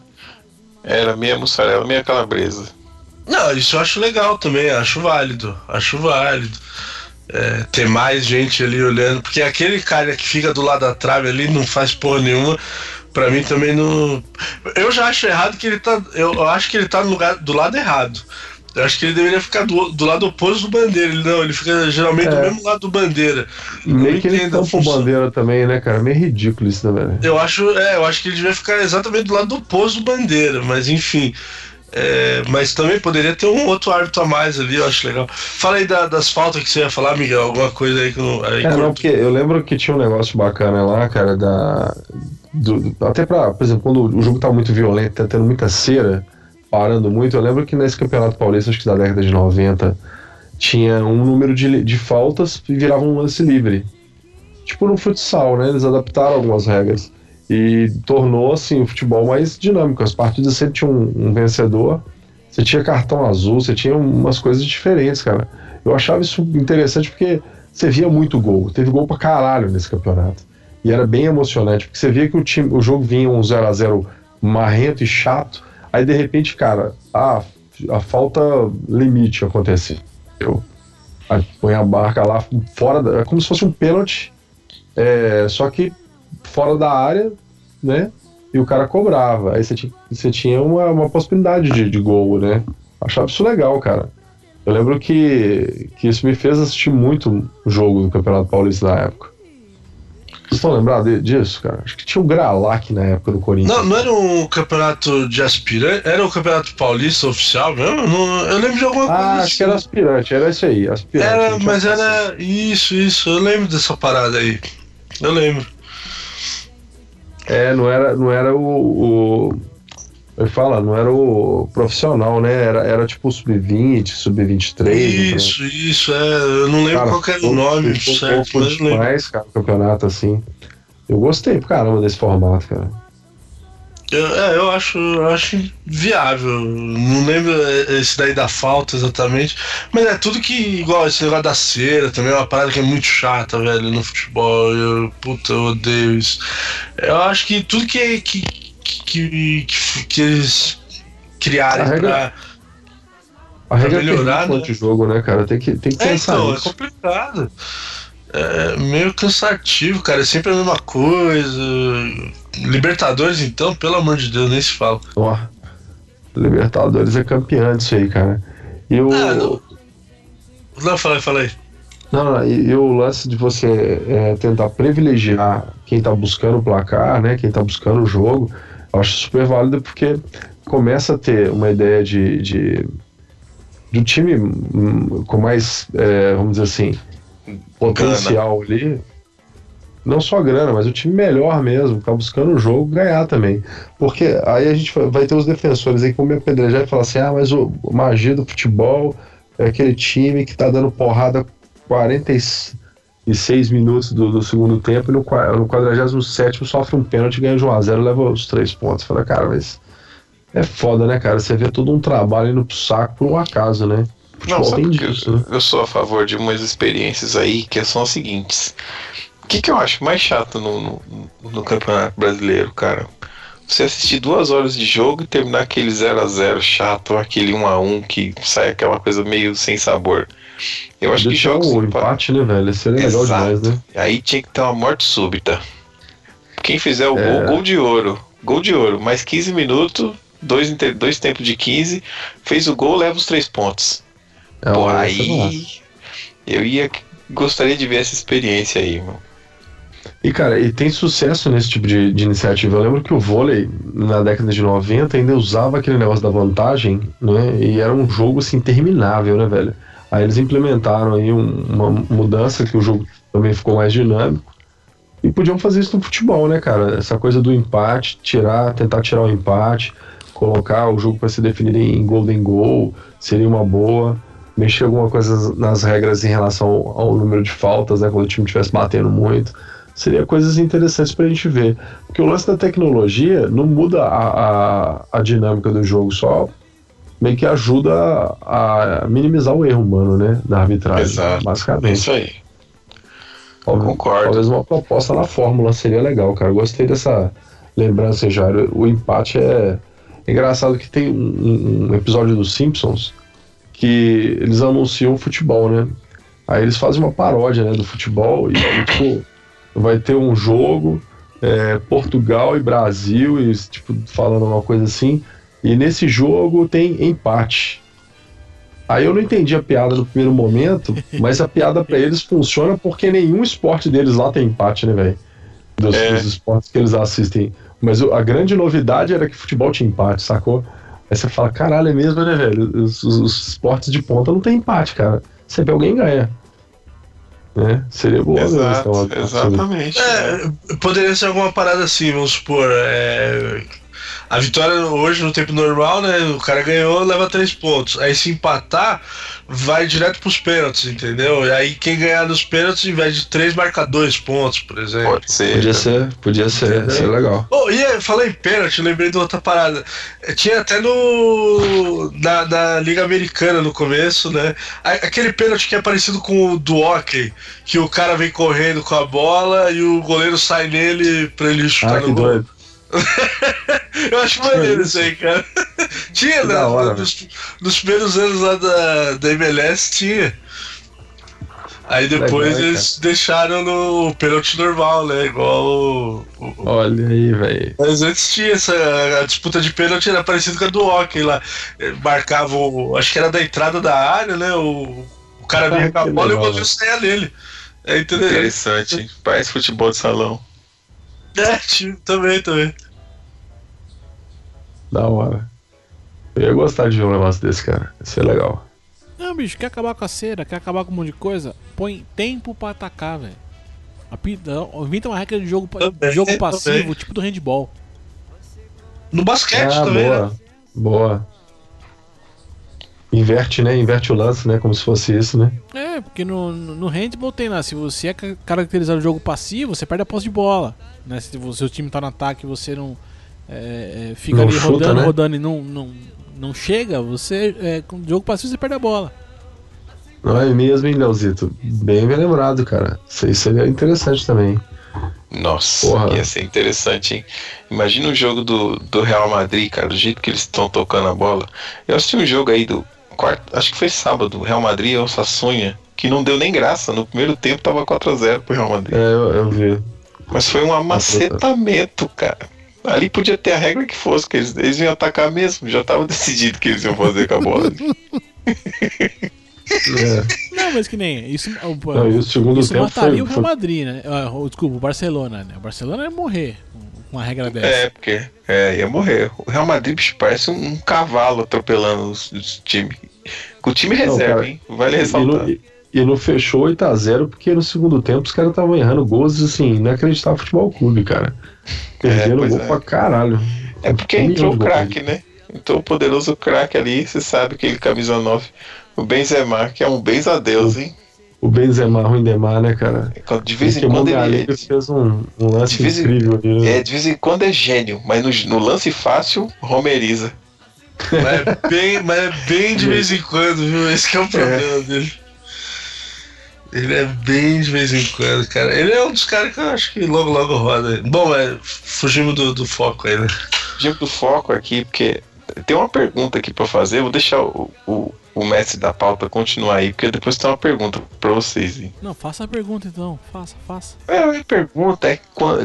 Era meia mussarela, meia calabresa. Não, isso eu acho legal também, acho válido, acho válido. É, ter mais gente ali olhando, porque aquele cara que fica do lado da trave ali não faz porra nenhuma. Pra mim também não. Eu já acho errado que ele tá. Eu, acho que ele tá no lugar do lado errado. Eu acho que ele deveria ficar do, do lado oposto do bandeira. Ele não, ele fica geralmente do É. mesmo lado do bandeira. Meio não que ele tampa o bandeira também, né, cara? Meio ridículo isso também. né? Eu acho, é, eu acho que ele devia ficar exatamente do lado oposto do bandeira, mas enfim. É, mas também poderia ter um outro árbitro a mais ali, eu acho legal. Fala aí da- das faltas que você ia falar, Miguel, alguma coisa aí que não. Aí É, não, porque eu lembro que tinha um negócio bacana lá, cara, da. Do- até pra, por exemplo, quando o jogo tá muito violento, tá tendo muita cera, parando muito, eu lembro que nesse Campeonato Paulista, acho que da década de 90, tinha um número de, de faltas e virava um lance livre. Tipo no futsal, né? Eles adaptaram algumas regras. E tornou, assim, o futebol mais dinâmico. As partidas sempre tinham um, um vencedor, você tinha cartão azul, você tinha umas coisas diferentes, cara. Eu achava isso interessante porque você via muito gol. Teve gol pra caralho nesse campeonato. E era bem emocionante, porque você via que o time, o jogo vinha um 0 a 0 marrento e chato. Aí de repente, cara, a, a falta limite aconteceu. Aí põe a barca lá fora, da, é como se fosse um pênalti. É, só que fora da área, né? E o cara cobrava. Aí você tinha, você tinha uma, uma possibilidade de, de gol, né? Achava isso legal, cara. Eu lembro que, que isso me fez assistir muito o jogo do Campeonato Paulista na época. Vocês estão lembrados disso, cara? Acho que tinha o Gralac na época do Corinthians. Não, não era um campeonato de aspirante, era o campeonato paulista oficial mesmo? Não, eu lembro de alguma ah, coisa. acho assim. que era aspirante, era isso aí, aspirante. Era, mas era. Isso, isso, eu lembro dessa parada aí. Eu lembro. É, não era, não era o. o eu falo, não era o profissional, né? Era, era tipo o sub-20, sub-23. Isso, isso, é. Eu não lembro Cara, qual era o nome certo, mas eu lembro. demais, cara, campeonato assim. Eu gostei pra caramba desse formato, cara. Eu, é, eu acho, eu acho viável. Não lembro esse daí da falta exatamente. Mas é tudo que, igual esse negócio da cera também, é uma parada que é muito chata, velho, no futebol. Eu, puta, eu odeio isso. Eu acho que tudo que, que, que, que, que eles criarem A regra- pra. A regra é melhorar, terrível né? de jogo, né, cara? Tem que, tem que É, pensar então, é nisso. complicado. É meio cansativo, cara. É sempre a mesma coisa. Libertadores, então, pelo amor de Deus, nem se fala. Ó, Libertadores é campeão disso aí, cara. E o, Ah, não. Não, falei, falei. Não, não, e, e o lance de você é, tentar privilegiar quem tá buscando o placar, né? Quem tá buscando o jogo, eu acho super válido porque começa a ter uma ideia de, de, de um time hum, com mais, é, vamos dizer assim, potencial ali. Não só grana, mas o time melhor mesmo, tá buscando o jogo, ganhar também. Porque aí a gente vai ter os defensores aí que vão me apedrejar e falar assim: ah, mas o, magia do futebol é aquele time que tá dando porrada 46 minutos do, do segundo tempo e no, no 47 sofre um pênalti, ganha de 1x0 leva os três pontos. Fala, cara, mas é foda, né, cara? Você vê todo um trabalho indo pro saco por um acaso, né? Não, Futebol tem disso, eu, né? eu sou a favor de umas experiências aí que são as seguintes. O que, que eu acho mais chato no, no, no Campeonato Brasileiro, cara? Você assistir duas horas de jogo e terminar aquele 0 a 0 chato, aquele 1 a 1 que sai aquela coisa meio sem sabor. Eu acho que jogos o empa- empate, né, velho? Seria legal demais, né? Aí tinha que ter uma morte súbita. Quem fizer o É. gol, gol de ouro. Gol de ouro. Mais 15 minutos, dois, dois tempos de 15. Fez o gol, leva os três pontos. É Pô, aí. Eu ia. Gostaria de ver essa experiência aí, mano. E, cara, e tem sucesso nesse tipo de, de iniciativa. Eu lembro que o vôlei, na década de 90, ainda usava aquele negócio da vantagem, né? E era um jogo, assim, interminável, né, velho? Aí eles implementaram aí um- uma mudança que o jogo também ficou mais dinâmico. E podiam fazer isso no futebol, né, cara? Essa coisa do empate, tirar, tentar tirar o empate, colocar o jogo para se definir em golden goal, seria uma boa. Mexer alguma coisa nas regras em relação ao, número de faltas, né? Quando o time estivesse batendo muito seria coisas interessantes pra gente ver. Porque o lance da tecnologia não muda a, a, a dinâmica do jogo, só meio que ajuda a, a minimizar o erro humano, né? Da arbitragem, Exato. É basicamente. isso aí. Talvez- concordo. Talvez uma proposta na fórmula seria legal, cara. Eu Gostei dessa lembrança, Jairo. O empate é engraçado que tem um, um episódio dos Simpsons que eles anunciam o futebol, né? Aí eles fazem uma paródia né, do futebol e tipo, vai ter um jogo é, Portugal e Brasil e tipo falando uma coisa assim. E nesse jogo tem empate. Aí eu não entendi a piada no primeiro momento, mas a piada pra eles funciona porque nenhum esporte deles lá tem empate, né, velho? Dos, É. dos esportes que eles assistem. Mas a grande novidade era que futebol tinha empate, sacou? Aí você fala, caralho, é mesmo, né, velho? Os, os- os esportes de ponta não tem empate, cara. Sempre alguém ganha. Né? Seria boa mesmo, Exato, então, uma- exatamente. né? É, poderia ser alguma parada assim, vamos supor. é, a vitória hoje no tempo normal, né? O cara ganhou, leva três pontos. Aí se empatar, vai direto pros pênaltis, entendeu? E aí quem ganhar nos pênaltis, em vez de três, marca dois pontos, por exemplo. Pode ser. Podia ser, podia ser, seria legal. Oh, e é, falei em pênalti, lembrei de outra parada. Tinha até no. Na, na Liga Americana no começo, né? Aquele pênalti que é parecido com o do hockey, que o cara vem correndo com a bola e o goleiro sai nele pra ele chutar Ah, no que gol. doido. Eu acho maneiro isso aí, cara. tinha, né? hora, nos, nos primeiros anos lá da, da MLS tinha. Aí depois Legal, eles deixaram no pênalti normal, né? Igual o. o- Olha aí, velho. Mas antes tinha essa. A disputa de pênalti era parecida com a do hockey lá. Eh, Marcava o. Acho que era da entrada da área, né? O, o cara vinha com a bola e o legal, goleiro saía nele. É? Interessante, hein? Parece futebol de salão. Tinha- também, também. Da hora. Eu ia gostar de ver um negócio desse, cara. Isso é legal. Não, bicho, quer acabar com a cera, quer acabar com um monte de coisa? Põe tempo pra atacar, velho. Inventa uma regra de jogo, Também, jogo passivo, também. tipo do handball. No basquete ah, também, boa. né? Boa. Inverte, né? Inverte o lance, né? Como se fosse isso, né? É, porque no, no handball tem lá, se você é ca- caracterizar o jogo passivo, você perde a posse de bola. Né? Se o seu time tá no ataque e você não é, é, fica Não ali chuta, rodando, né? rodando e não, não, não chega, você é, com o jogo passivo você perde a bola. Não é mesmo, hein, Leozito? Bem bem lembrado, cara. Isso aí seria interessante também. Nossa, Porra. ia ser interessante, hein? Imagina um jogo do, do Real Madrid, cara, do jeito que eles estão tocando a bola. Eu assisti um jogo aí do quarto, acho que foi sábado, Real Madrid ou Sassunha, que não deu nem graça. No primeiro tempo tava 4x0 pro Real Madrid. É, eu, eu vi. Mas foi um amacetamento, cara. Ali podia ter a regra que fosse, que eles, eles iam atacar mesmo. Já tava decidido que eles iam fazer com a bola. É. Não, mas que nem isso. o- Não, o segundo isso tempo mataria foi, o Real Madrid, né? Ah, o- desculpa, o Barcelona, né? O Barcelona ia morrer com com uma regra dessa. É, porque é, ia morrer. O Real Madrid bicho, parece um, um cavalo atropelando os, os times. Com o time reserva, cara, hein? Vale E ressaltar. não, e- e não fechou 8x0 porque no segundo tempo os caras estavam errando gols assim, inacreditável futebol clube, cara. Perdendo pois gol é. pra caralho. É porque Um entrou o craque, né? Entrou o poderoso craque ali, você sabe aquele camisa 9. O Benzema, que é um bens a Deus, hein? O Benzema, ruim demais, né, cara? De vez em quando ele, Mangalinho fez um, um lance De vez em- incrível ali. né? é, de vez em quando é gênio, mas no, no lance fácil, romeriza. Mas é bem, mas é bem de vez em quando, viu? Esse que é o problema dele. Ele é bem de vez em quando, cara. Ele é um dos caras que eu acho que logo logo roda. Bom, mas fugimos do, do foco aí, né? Fugimos do foco aqui, porque tem uma pergunta aqui pra fazer. Vou deixar o, o, o mestre da pauta continuar aí, porque depois tem uma pergunta pra vocês. Hein? Não, faça a pergunta então. Faça, faça. É, a minha pergunta é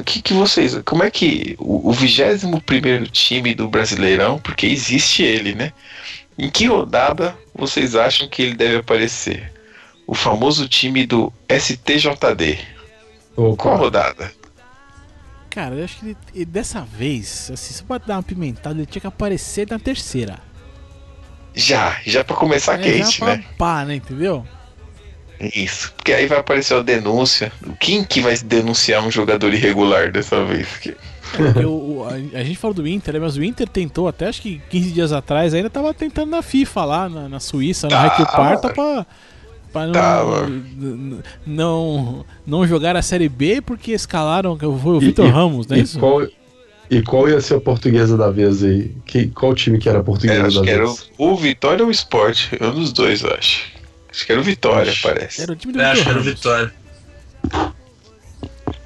que, que vocês. Como é que o, o 21 primeiro time do Brasileirão, porque existe ele, né? Em que rodada vocês acham que ele deve aparecer? O famoso time do STJD. Opa. Qual rodada? Cara, eu acho que ele, ele- dessa vez, assim, só pra dar uma pimentada, ele tinha que aparecer na terceira. Já, já pra começar É, quente, já pra né? pá, né? Entendeu? Isso. Porque aí vai aparecer a denúncia. Quem que vai denunciar um jogador irregular dessa vez? O- a, a gente falou do Inter, né? Mas o Inter tentou, até acho que 15 dias atrás, ainda tava tentando na FIFA lá, na, na Suíça, no Tava. Raio Parta, pra, pra não, não, não jogar a Série B porque escalaram que foi o Vitor Ramos, não é E isso? qual, e qual ia ser a portuguesa da vez aí? Que, qual time que era a portuguesa É, da acho que vez? era o, o Vitória ou o Sport. Um dos dois, eu acho. Acho que era o Vitória, Acho. parece. Era o time do Eu acho que era o. Vitória.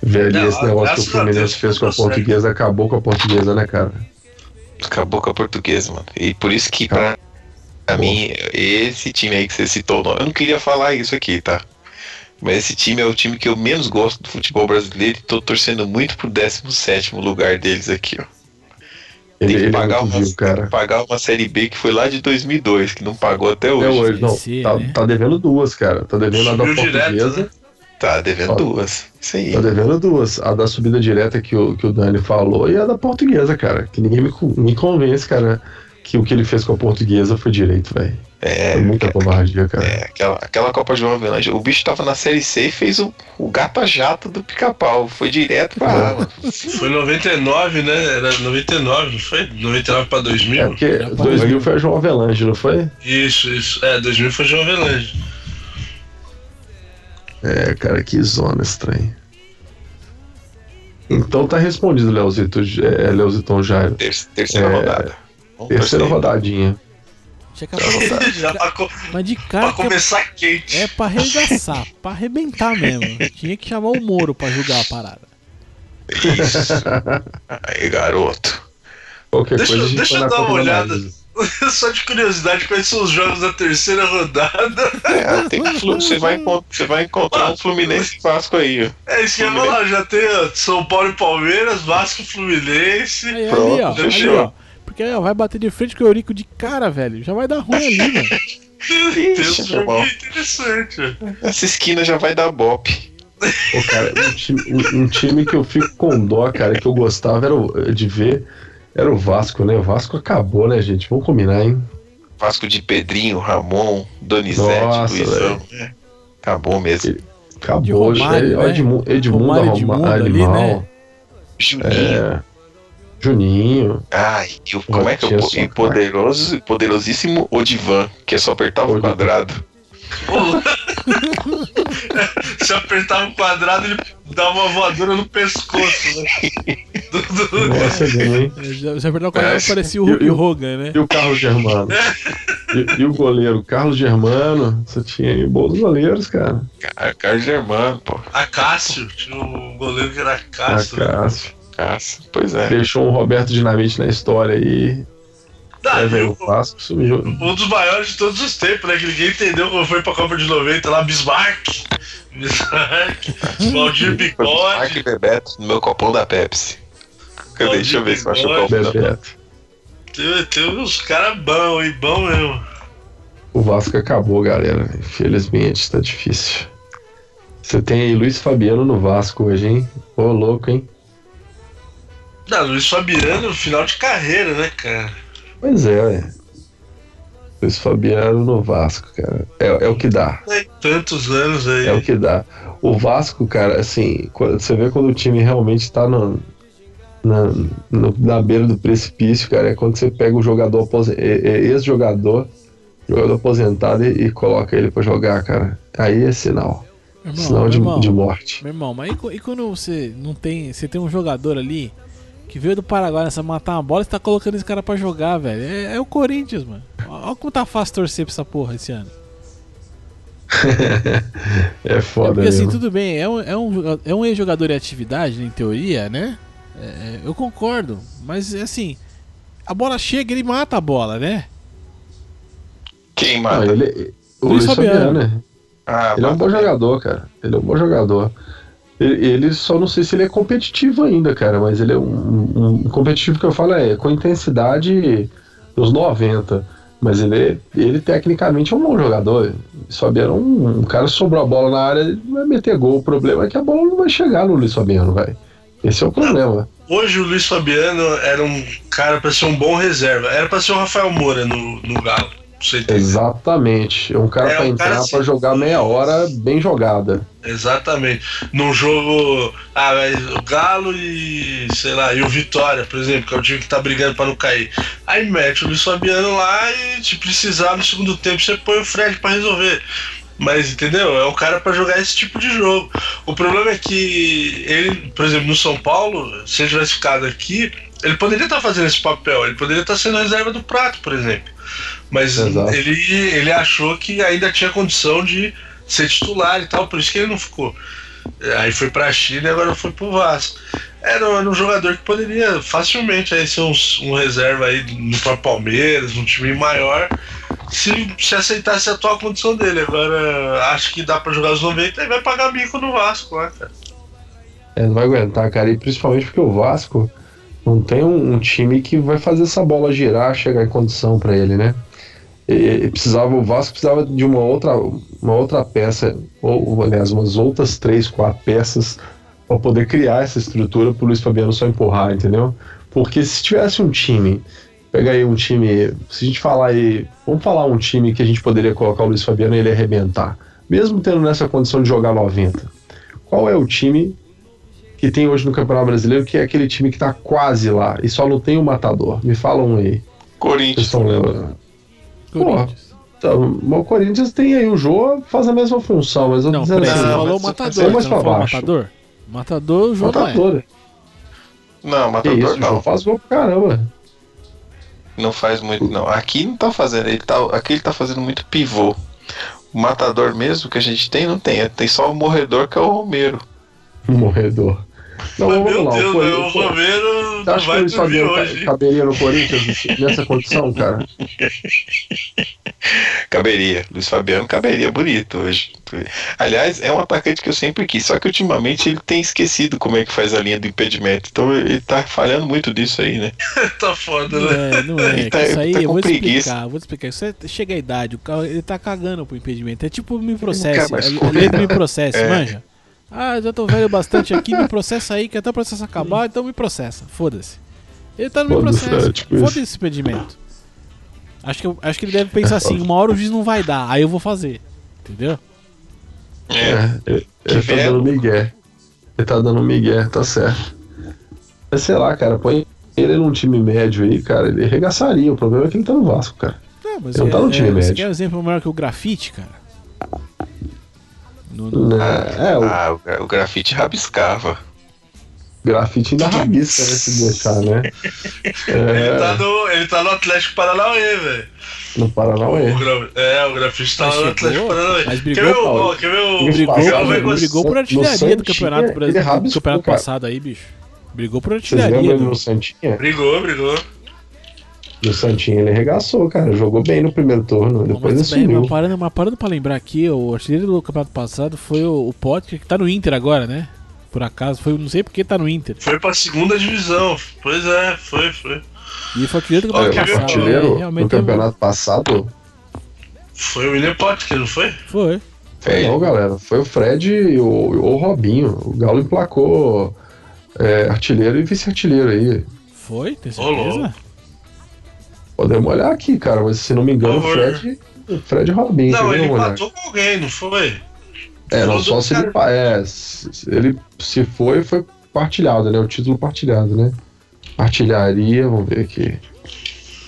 Velho, Não, esse negócio que o Fluminense Deus, fez com a certo. portuguesa acabou com a portuguesa, né, cara? Acabou com a portuguesa, mano. E por isso que, pra, pra mim, esse time aí que você citou, eu não queria falar isso aqui, tá? Mas esse time é o time que eu menos gosto do futebol brasileiro e tô torcendo muito pro 17 lugar deles aqui, ó. Ele, Tem que, ele é pagar muito uma, tem cara. pagar uma Série B que foi lá de 2002, que não pagou até hoje. hoje, não. Esse, Tá, né? tá devendo duas, cara. Tá devendo a da Subiu direto, portuguesa. né? Tá devendo Ó, duas. Isso aí. Tá devendo duas. A da subida direta que o, que o Dani falou e a da portuguesa, cara. Que ninguém me, me convence, cara, que o que ele fez com a portuguesa foi direito, velho. É, Foi muita covardia, cara. É, aquela, aquela Copa João Avelange. O bicho tava na Série C e fez o, o gato a jato do pica-pau. Foi direto pra água. Foi 99, né? Era 99, não foi? 99 pra 2000? É porque Era pra 2000 foi a João Avelange, não foi? Isso, isso. É, 2000 foi João Avelange. É, cara, que zona estranha. Então tá respondido, Leozito, é, Leozitão Jairo. Ter- terceira É, rodada. Vamos Terceira rodadinha. Tinha que aparecer. Já pra, co- Mas de pra cara que começar quente. é pra arregaçar, pra arrebentar mesmo. Tinha que chamar o Moro pra julgar a parada. Isso. Aí, garoto. Qualquer Deixa- coisa deixa eu dar uma olhada. Só de curiosidade, quais são os jogos da terceira rodada? É, tem flu- você, vai, você vai encontrar um Fluminense e Vasco aí, ó. É isso que eu ia falar, já tem ó, São Paulo e Palmeiras, Vasco e Fluminense. Aí, Pronto, ali, ó, ali, fechou. ó. Porque ó, vai bater de frente com o Eurico de cara, velho. Já vai dar ruim ali, velho. Ixi, jogo irmão. interessante. Essa esquina já vai dar bope. Pô, cara, um time, um- um time que eu fico com dó, cara, que eu gostava era o- de ver, era o Vasco, né? O Vasco acabou, né, gente? Vamos combinar, hein? Vasco de Pedrinho, Ramon, Donizete, Nossa, Luizão. É, Acabou mesmo. Acabou. De Romário, é, né? Edmundo, Edmundo, Romário, Arruma- Edmundo ali, Animal. né? Juninho. É, Juninho. Ai, e o, como é que é o Tinha e poderoso, poderosíssimo Odivan, que é só apertava o quadrado. Se apertava o quadrado, ele dava uma voadora no pescoço, né? Do- do- Nossa? Já, já verdade, o cara É. parecia o E- e o- Hogan, né? E o Carlos Germano? E, e o goleiro? Carlos Germano. Você tinha aí bons goleiros, cara. Carlos Germano, pô. A Cássio, tinha um goleiro que era Ah, Cássio. né? Pois é. Deixou um Roberto Dinamite na história aí. Aí veio e o Vasco, sumiu. um dos maiores de todos os tempos, né? Que ninguém entendeu quando foi pra Copa de 90 lá, Bismarck. Bismarck, Valdir Bigode. Bebeto no meu copão da Pepsi. Cadê? Deixa eu ver se eu acho o da Bebeto. Tem, tem uns caras bons, hein? Bom mesmo. O Vasco acabou, galera. Infelizmente, tá difícil. Você tem aí Luiz Fabiano no Vasco hoje, hein? Ô, louco, hein? Não, Luiz Fabiano, final de carreira, né, cara? Pois é, ué. Luiz Fabiano no Vasco, cara. É, é o que dá. Tem tantos anos aí. É o que dá. O Vasco, cara, assim, quando- você vê quando o time realmente tá no, na, no- na beira do precipício, cara, é quando você pega o jogador, é- é ex-jogador, jogador aposentado e, e coloca ele pra jogar, cara. Aí é sinal. Irmão, Sinal de, irmão, de morte. meu irmão, mas e, e quando você não tem. Você tem um jogador ali que veio do Paraguai nessa matar uma bola e você tá colocando esse cara pra jogar, velho? É, é o Corinthians, mano. Olha como tá fácil torcer pra essa porra esse ano. É É foda, porque assim, mesmo. tudo bem, é um, é um, é um ex-jogador em atividade, em teoria, né? É, eu concordo, mas assim, a bola chega, ele mata a bola, né? Quem Ah, mata? ele, o Luiz Luiz Fabiano, Fabiano. né? Ah, Ele é um mata bom jogador, cara. Ele é um bom jogador. Ele, só não sei se ele é competitivo ainda, cara, mas ele é um, um competitivo que eu falo é com intensidade dos 90. Mas ele, ele tecnicamente é um bom jogador. Fabiano é um, um cara sobrou a bola na área, ele vai meter gol. O problema é que a bola não vai chegar no Luiz Fabiano, vai. Esse é o problema. Hoje o Luiz Fabiano era um cara pra ser um bom reserva. Era pra ser o Rafael Moura no, no Galo. Exatamente. É um cara É, pra um entrar cara pra assim- jogar meia hora bem jogada. Exatamente. Num jogo. Ah, mas o Galo e. sei lá, e o Vitória, por exemplo, que é o time que tá brigando pra não cair. Aí mete o Luiz Fabiano lá e se precisar no segundo tempo você põe o Fred pra resolver. Mas entendeu? É o cara pra jogar esse tipo de jogo. O problema é que ele, por exemplo, no São Paulo, se ele tivesse ficado aqui, ele poderia estar fazendo esse papel, ele poderia estar sendo reserva do prato, por exemplo. Mas Exato. ele, ele achou que ainda tinha condição de ser titular e tal, por isso que ele não ficou. Aí foi pra China e agora foi pro Vasco. Era, era um jogador que poderia facilmente aí ser um, um reserva aí no próprio Palmeiras, um time maior, se, se aceitasse a atual condição dele. Agora acho que dá pra jogar os 90 e vai pagar bico no Vasco lá, cara. É, não vai aguentar, cara. E principalmente porque o Vasco não tem um, um time que vai fazer essa bola girar, chegar em condição pra ele, né? E, precisava, o Vasco precisava de uma outra, uma outra peça, ou aliás, umas outras três, quatro peças para poder criar essa estrutura pro Luiz Fabiano só empurrar, entendeu? Porque se tivesse um time, pega aí um time, se a gente falar aí, vamos falar um time que a gente poderia colocar o Luiz Fabiano e ele arrebentar, mesmo tendo nessa condição de jogar 90. Qual é o time que tem hoje no Campeonato Brasileiro, que é aquele time que tá quase lá e só não tem o matador. Me fala um aí. Vocês Corinthians. estão lembrando? Corinthians. Então, mas o Corinthians tem aí o Jô, faz a mesma função, mas eu Não, dizendo assim, Não, falou o matador, mais não pra baixo. matador? Matador, o não é. matador. Não, Que matador isso, o Jô não. faz gol pra caramba. Não faz muito, não. Aqui não tá fazendo. Ele tá, aqui ele tá fazendo muito pivô. O matador mesmo que a gente tem, não tem. Tem só o morredor que é o Romero. Morredor. Não, Mas, meu lá. Deus, o né, o Romero não, Você não que vai Luiz dormir Fabiano hoje. ca- caberia no Corinthians nessa condição, cara? Caberia. Luiz Fabiano caberia bonito hoje. Aliás, é um atacante que eu sempre quis, só que ultimamente ele tem esquecido como é que faz a linha do impedimento. Então ele tá falhando muito disso aí, né? tá foda, Não né? é, não é. Ele tá- que isso aí, tá eu vou te preguiça. explicar, vou te explicar. Isso é, chega a idade, o cara, ele tá cagando pro impedimento. É tipo me processe. lei do me não. processe, É. manja. Ah, já tô velho bastante aqui, me processa aí, que até o processo acabar, então me processa. Foda-se. Ele tá no meu processo. é, tipo Foda-se esse impedimento. Acho que, eu- acho que ele deve pensar assim, uma hora o juiz não vai dar, aí eu vou fazer. Entendeu? É, ele, Que ele tá dando migué. Ele tá dando migué, tá certo. Mas sei lá, cara, põe ele num time médio aí, cara, ele arregaçaria. O problema é que ele tá no Vasco, cara. Não, mas Ele não tá no time Você médio. quer um exemplo melhor que o grafite, cara? No- no- Né? É, o Ah, o, gra- o grafite rabiscava. grafite ainda rabisca, né, se deixar, né? Ele, tá É, no, ele tá no Atlético Paranauê, velho. no Paranauê. O gra- É, o grafite tá no Atlético Paranauê. mas Quer brigou, ver, o- quer ver o. Brigou, Brigou, brigou, por artilharia do Campeonato Brasileiro. Do campeonato cara. passado aí, bicho. Brigou por Vocês lembram artilharia. do- no Santinha? Brigou, brigou. No Santinha ele arregaçou, cara. Jogou bem no primeiro turno, depois ele Mas, bem, sumiu. mas parando, mas parando pra lembrar aqui, o artilheiro do campeonato passado foi o, o Potker, que tá no Inter agora, né? Por acaso, foi, não sei porque tá no Inter. Foi pra segunda divisão. Pois é, foi, foi. E foi o artilheiro do campeonato o passado. artilheiro né? no Realmente campeonato passado, Foi o William Potker, não foi? Foi. É, não, galera. Foi o Fred e o, o Robinho. O Galo emplacou é, artilheiro e vice-artilheiro aí. Foi, tem Ô, louco. Podemos olhar aqui, cara, mas se não me engano, o. Fred, o Fred Robinho. Não, ele empatou com alguém, não foi? É, não, só se ele, é, se ele se foi, foi partilhado, né? O título partilhado, né? Artilharia, vamos ver aqui.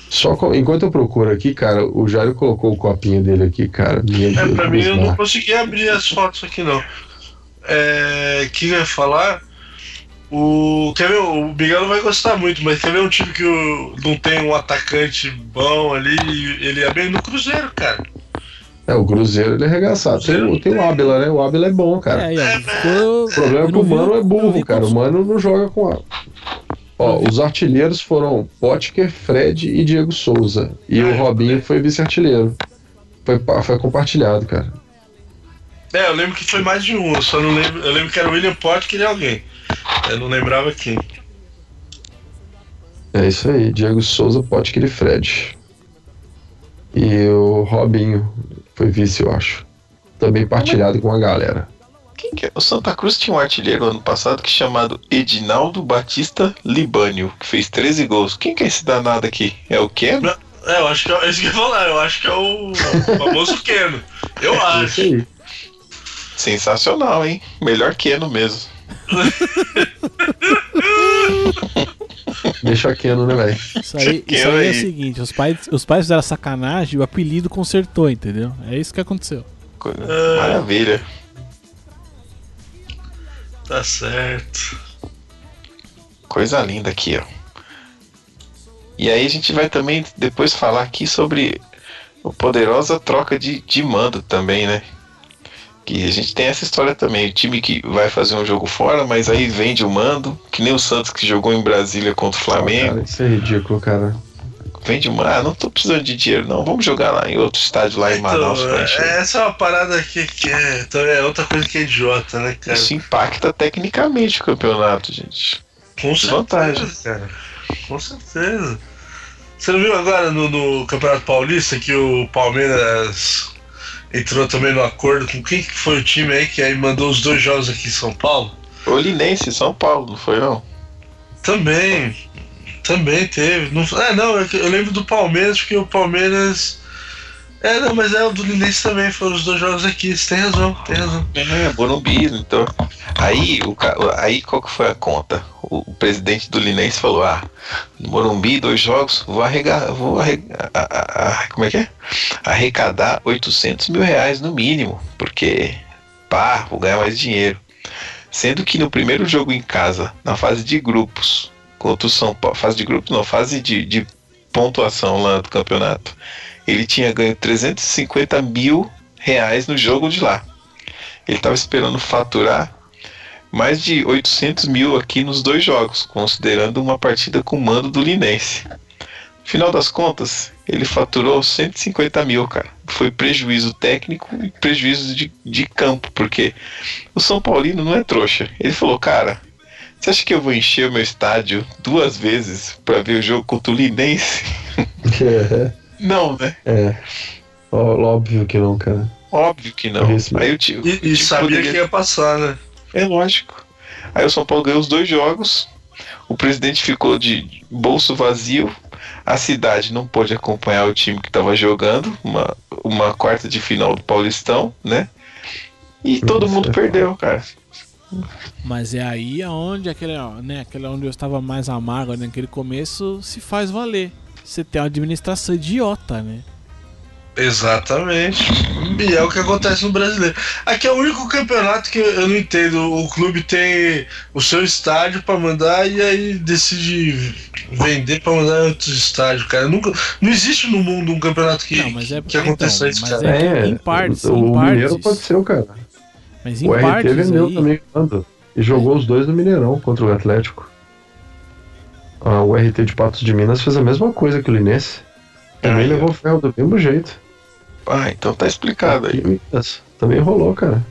Só enquanto eu procuro aqui, cara, o Jairo colocou o copinho dele aqui, cara. Meu É, Deus pra mim eu não consegui abrir as fotos aqui não. É. Que eu ia falar? O. Quer ver? O Miguel não vai gostar muito, mas quer ver um time que o- não tem um atacante bom ali? Ele é bem no Cruzeiro, cara. É, o Cruzeiro ele é arregaçado. Tem, o- tem o Ábila, né? O Ábila é bom, cara. É, ó, ficou- O problema é que o Mano é burro, cara. O Mano não joga com a. Ó, os artilheiros foram Potker, Fred e Diego Souza. E o Robinho foi vice-artilheiro. Foi, foi compartilhado, cara. É, eu lembro que foi mais de um, eu só não lembro. Eu lembro que era o William Potker e alguém. Eu não lembrava quem. É isso aí, Diego Souza, Potker e Fred. E o Robinho foi vice, eu acho. Também partilhado com a galera. Quem que é? O Santa Cruz tinha um artilheiro ano passado que é chamado Edinaldo Batista Libânio, que fez 13 gols. Quem que é esse danado aqui? É o Ken? É, eu acho que é é isso que eu ia falar, eu acho que é o famoso Keno. Eu É acho. Sensacional, hein? Melhor Keno mesmo. Deixa Keno, né, velho? Isso aí, isso aí é o seguinte, os pais, os pais fizeram sacanagem e o apelido consertou, entendeu? É isso que aconteceu. Co- É. Maravilha. Tá certo. Coisa linda aqui, ó. E aí a gente vai também depois falar aqui sobre a poderosa troca de, de mando também, né? Que a gente tem essa história também. O time que vai fazer um jogo fora, mas aí vende o mando, que nem o Santos que jogou em Brasília contra o Flamengo. Cara, isso é ridículo, cara. Vende o mando. Ah, não tô precisando de dinheiro, não. Vamos jogar lá em outro estádio lá em Manaus Então, pra encher. é, essa é uma parada que, que é, então é outra coisa que é idiota, né, cara? Isso impacta tecnicamente o campeonato, gente. Com certeza, Vantagem. cara. Com certeza. Você não viu agora no, no Campeonato Paulista que o Palmeiras entrou também no acordo com quem que foi o time aí que aí mandou os dois jogos aqui em São Paulo? Olinense, São Paulo, não foi não? Também. Também teve. Não, é, não, eu, eu lembro do Palmeiras, porque o Palmeiras. É, não, mas é o do Linense também, foram os dois jogos aqui. Você tem razão, tem razão. É, Morumbi, então. Aí, o, aí qual que foi a conta? O, o presidente do Linense falou: ah, Morumbi, dois jogos, vou arregar, vou arregar, como é que é? Arrecadar 800 mil reais no mínimo, porque, pá, vou ganhar mais dinheiro. Sendo que no primeiro jogo em casa, na fase de grupos, contra o São Paulo, fase de grupos não, fase de, de pontuação lá do campeonato, ele tinha ganho 350 mil reais no jogo de lá. Ele estava esperando faturar mais de 800 mil aqui nos dois jogos, considerando uma partida com mando do Linense. Final das contas, ele faturou 150 mil, cara. Foi prejuízo técnico e prejuízo de, de campo, porque o São Paulino não é trouxa. Ele falou, cara, você acha que eu vou encher o meu estádio duas vezes para ver o jogo contra o Linense? É, não, né? é. Ó, Óbvio que não, cara. Óbvio que não. É isso. Aí o tio, E, e sabia que ia passar, né? É lógico. Aí o São Paulo ganhou os dois jogos. O presidente ficou de bolso vazio. A cidade não pôde acompanhar o time que estava jogando. Uma, uma quarta de final do Paulistão, né? E todo Isso mundo é perdeu, cara. Mas é aí aonde aquele, né, aquele onde eu estava mais amargo né, naquele começo se faz valer. Você tem uma administração idiota, né? Exatamente. E é o que acontece no brasileiro. Aqui é o único campeonato que eu não entendo. O clube tem o seu estádio pra mandar e aí decide vender pra mandar em outros estádios, cara. Nunca, não existe no mundo um campeonato que, Não, mas é que aconteça então, isso, mas cara. É, em partes, o em Mineiro partes. aconteceu, cara. Mas em O RT partes vendeu aí, também quando? E jogou os dois no Mineirão contra o Atlético. Ah, o RT de Patos de Minas fez a mesma coisa que o Linense. Também Aí, ó. levou ferro do mesmo jeito. Ah, então tá explicado aí. Também rolou, cara.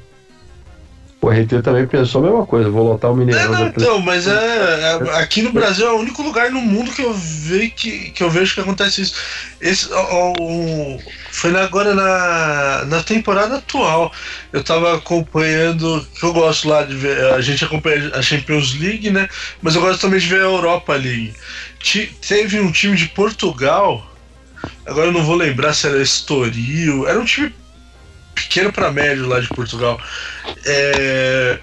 O RT também pensou a mesma coisa, vou lotar o É, Mineirão do não, então, mas é, é- Aqui no Brasil é o único lugar no mundo que eu, ve, que, que eu vejo que acontece isso. Esse, o- foi agora na, na temporada atual. Eu tava acompanhando. Que eu gosto lá de ver. A gente acompanha a Champions League, né? Mas eu gosto também de ver a Europa League. Ti- teve um time de Portugal. Agora eu não vou lembrar se era Estoril. Era um time pequeno para médio lá de Portugal. É,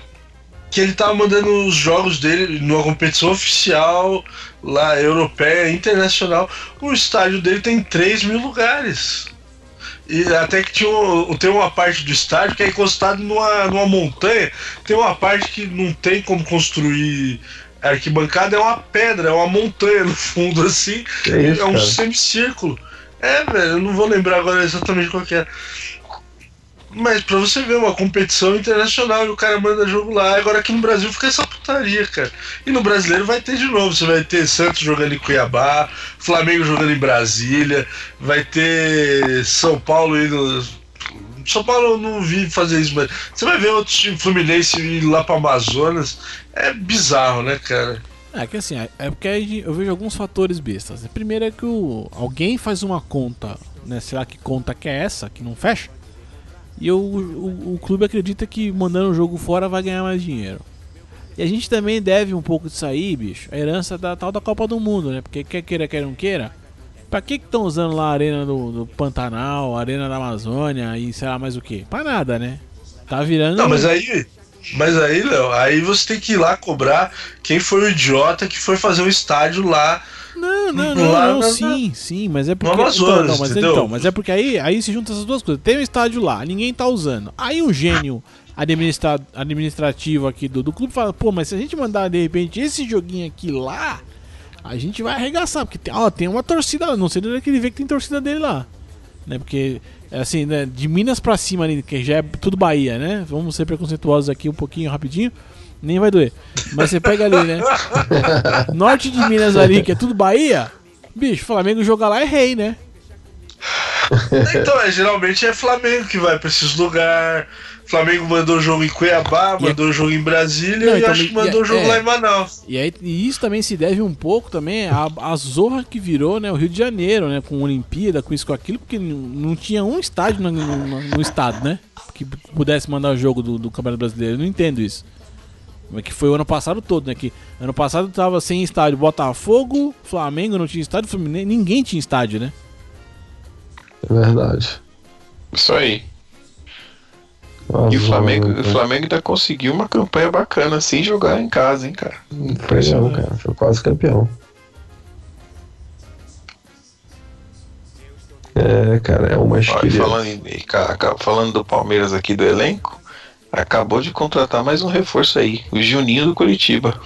que ele tava mandando os jogos dele numa competição oficial lá, europeia, internacional. O estádio dele tem 3 mil lugares. E até que tinha um- tem uma parte do estádio que é encostado numa, numa montanha. Tem uma parte que não tem como construir arquibancada, é uma pedra, é uma montanha no fundo, assim. Que isso, é um cara? semicírculo. É, velho, eu não vou lembrar agora exatamente qual que é. Mas pra você ver, uma competição internacional e o cara manda jogo lá. Agora aqui no Brasil fica essa putaria, cara. E no brasileiro vai ter de novo. Você vai ter Santos jogando em Cuiabá, Flamengo jogando em Brasília, vai ter São Paulo indo. São Paulo eu não vi fazer isso, mas você vai ver outros times Fluminense ir lá pra Amazonas. É bizarro, né, cara? É que assim, é- é porque eu vejo alguns fatores bestas. né? Primeiro é que o, alguém faz uma conta, né? Será que conta que é essa, que não fecha? E o, o, o clube acredita que mandando o jogo fora vai ganhar mais dinheiro. E a gente também deve um pouco disso aí, bicho, a herança da tal da Copa do Mundo, né? Porque quer queira, quer não queira. Pra que estão usando lá a arena do, do Pantanal, a arena da Amazônia e sei lá mais o que? Pra nada, né? Tá virando. Não, mas aí. Mas aí, Léo, aí você tem que ir lá cobrar quem foi o idiota que foi fazer o estádio lá. Não, não, não, Lá não, na- sim, sim, mas é porque. Amazonas, então, não, mas, entendeu? então, mas é porque aí, aí se junta essas duas coisas. Tem um estádio lá, ninguém tá usando. Aí um gênio administra, administrativo aqui do, do clube fala, pô, mas se a gente mandar de repente esse joguinho aqui lá, a gente vai arregaçar, porque tem, ó, tem uma torcida lá, não sei de onde é que ele vê que tem torcida dele lá. Né? Porque, é assim, né, de Minas pra cima ali, que já é tudo Bahia, né? Vamos ser preconceituosos aqui um pouquinho rapidinho. Nem vai doer. Mas você pega ali, né? Norte de Minas ali, que é tudo Bahia. Bicho, Flamengo joga lá é rei, né? Então, é, geralmente é Flamengo que vai pra esses lugares. Flamengo mandou jogo em Cuiabá, E é- mandou jogo em Brasília Não, e então, acho e- que mandou é- jogo é. lá em Manaus. E, aí, e isso também se deve um pouco também à, à zorra que virou né, o Rio de Janeiro, né? Com Olimpíada, com isso, com aquilo, porque não tinha um estádio no, no- no estado, né? Que pudesse mandar o jogo do, do Campeonato Brasileiro. Eu não entendo isso. Mas que foi o ano passado todo, né? Que ano passado tava sem estádio Botafogo, Flamengo não tinha estádio, Fluminense, ninguém tinha estádio, né? É verdade. Isso aí. E o Flamengo, né? o Flamengo ainda conseguiu uma campanha bacana sem jogar em casa, hein, cara. Foi não, cara. Foi quase campeão. É, cara, é uma e queria. falando, falando do Palmeiras aqui do elenco, acabou de contratar mais um reforço aí, o Juninho do Curitiba.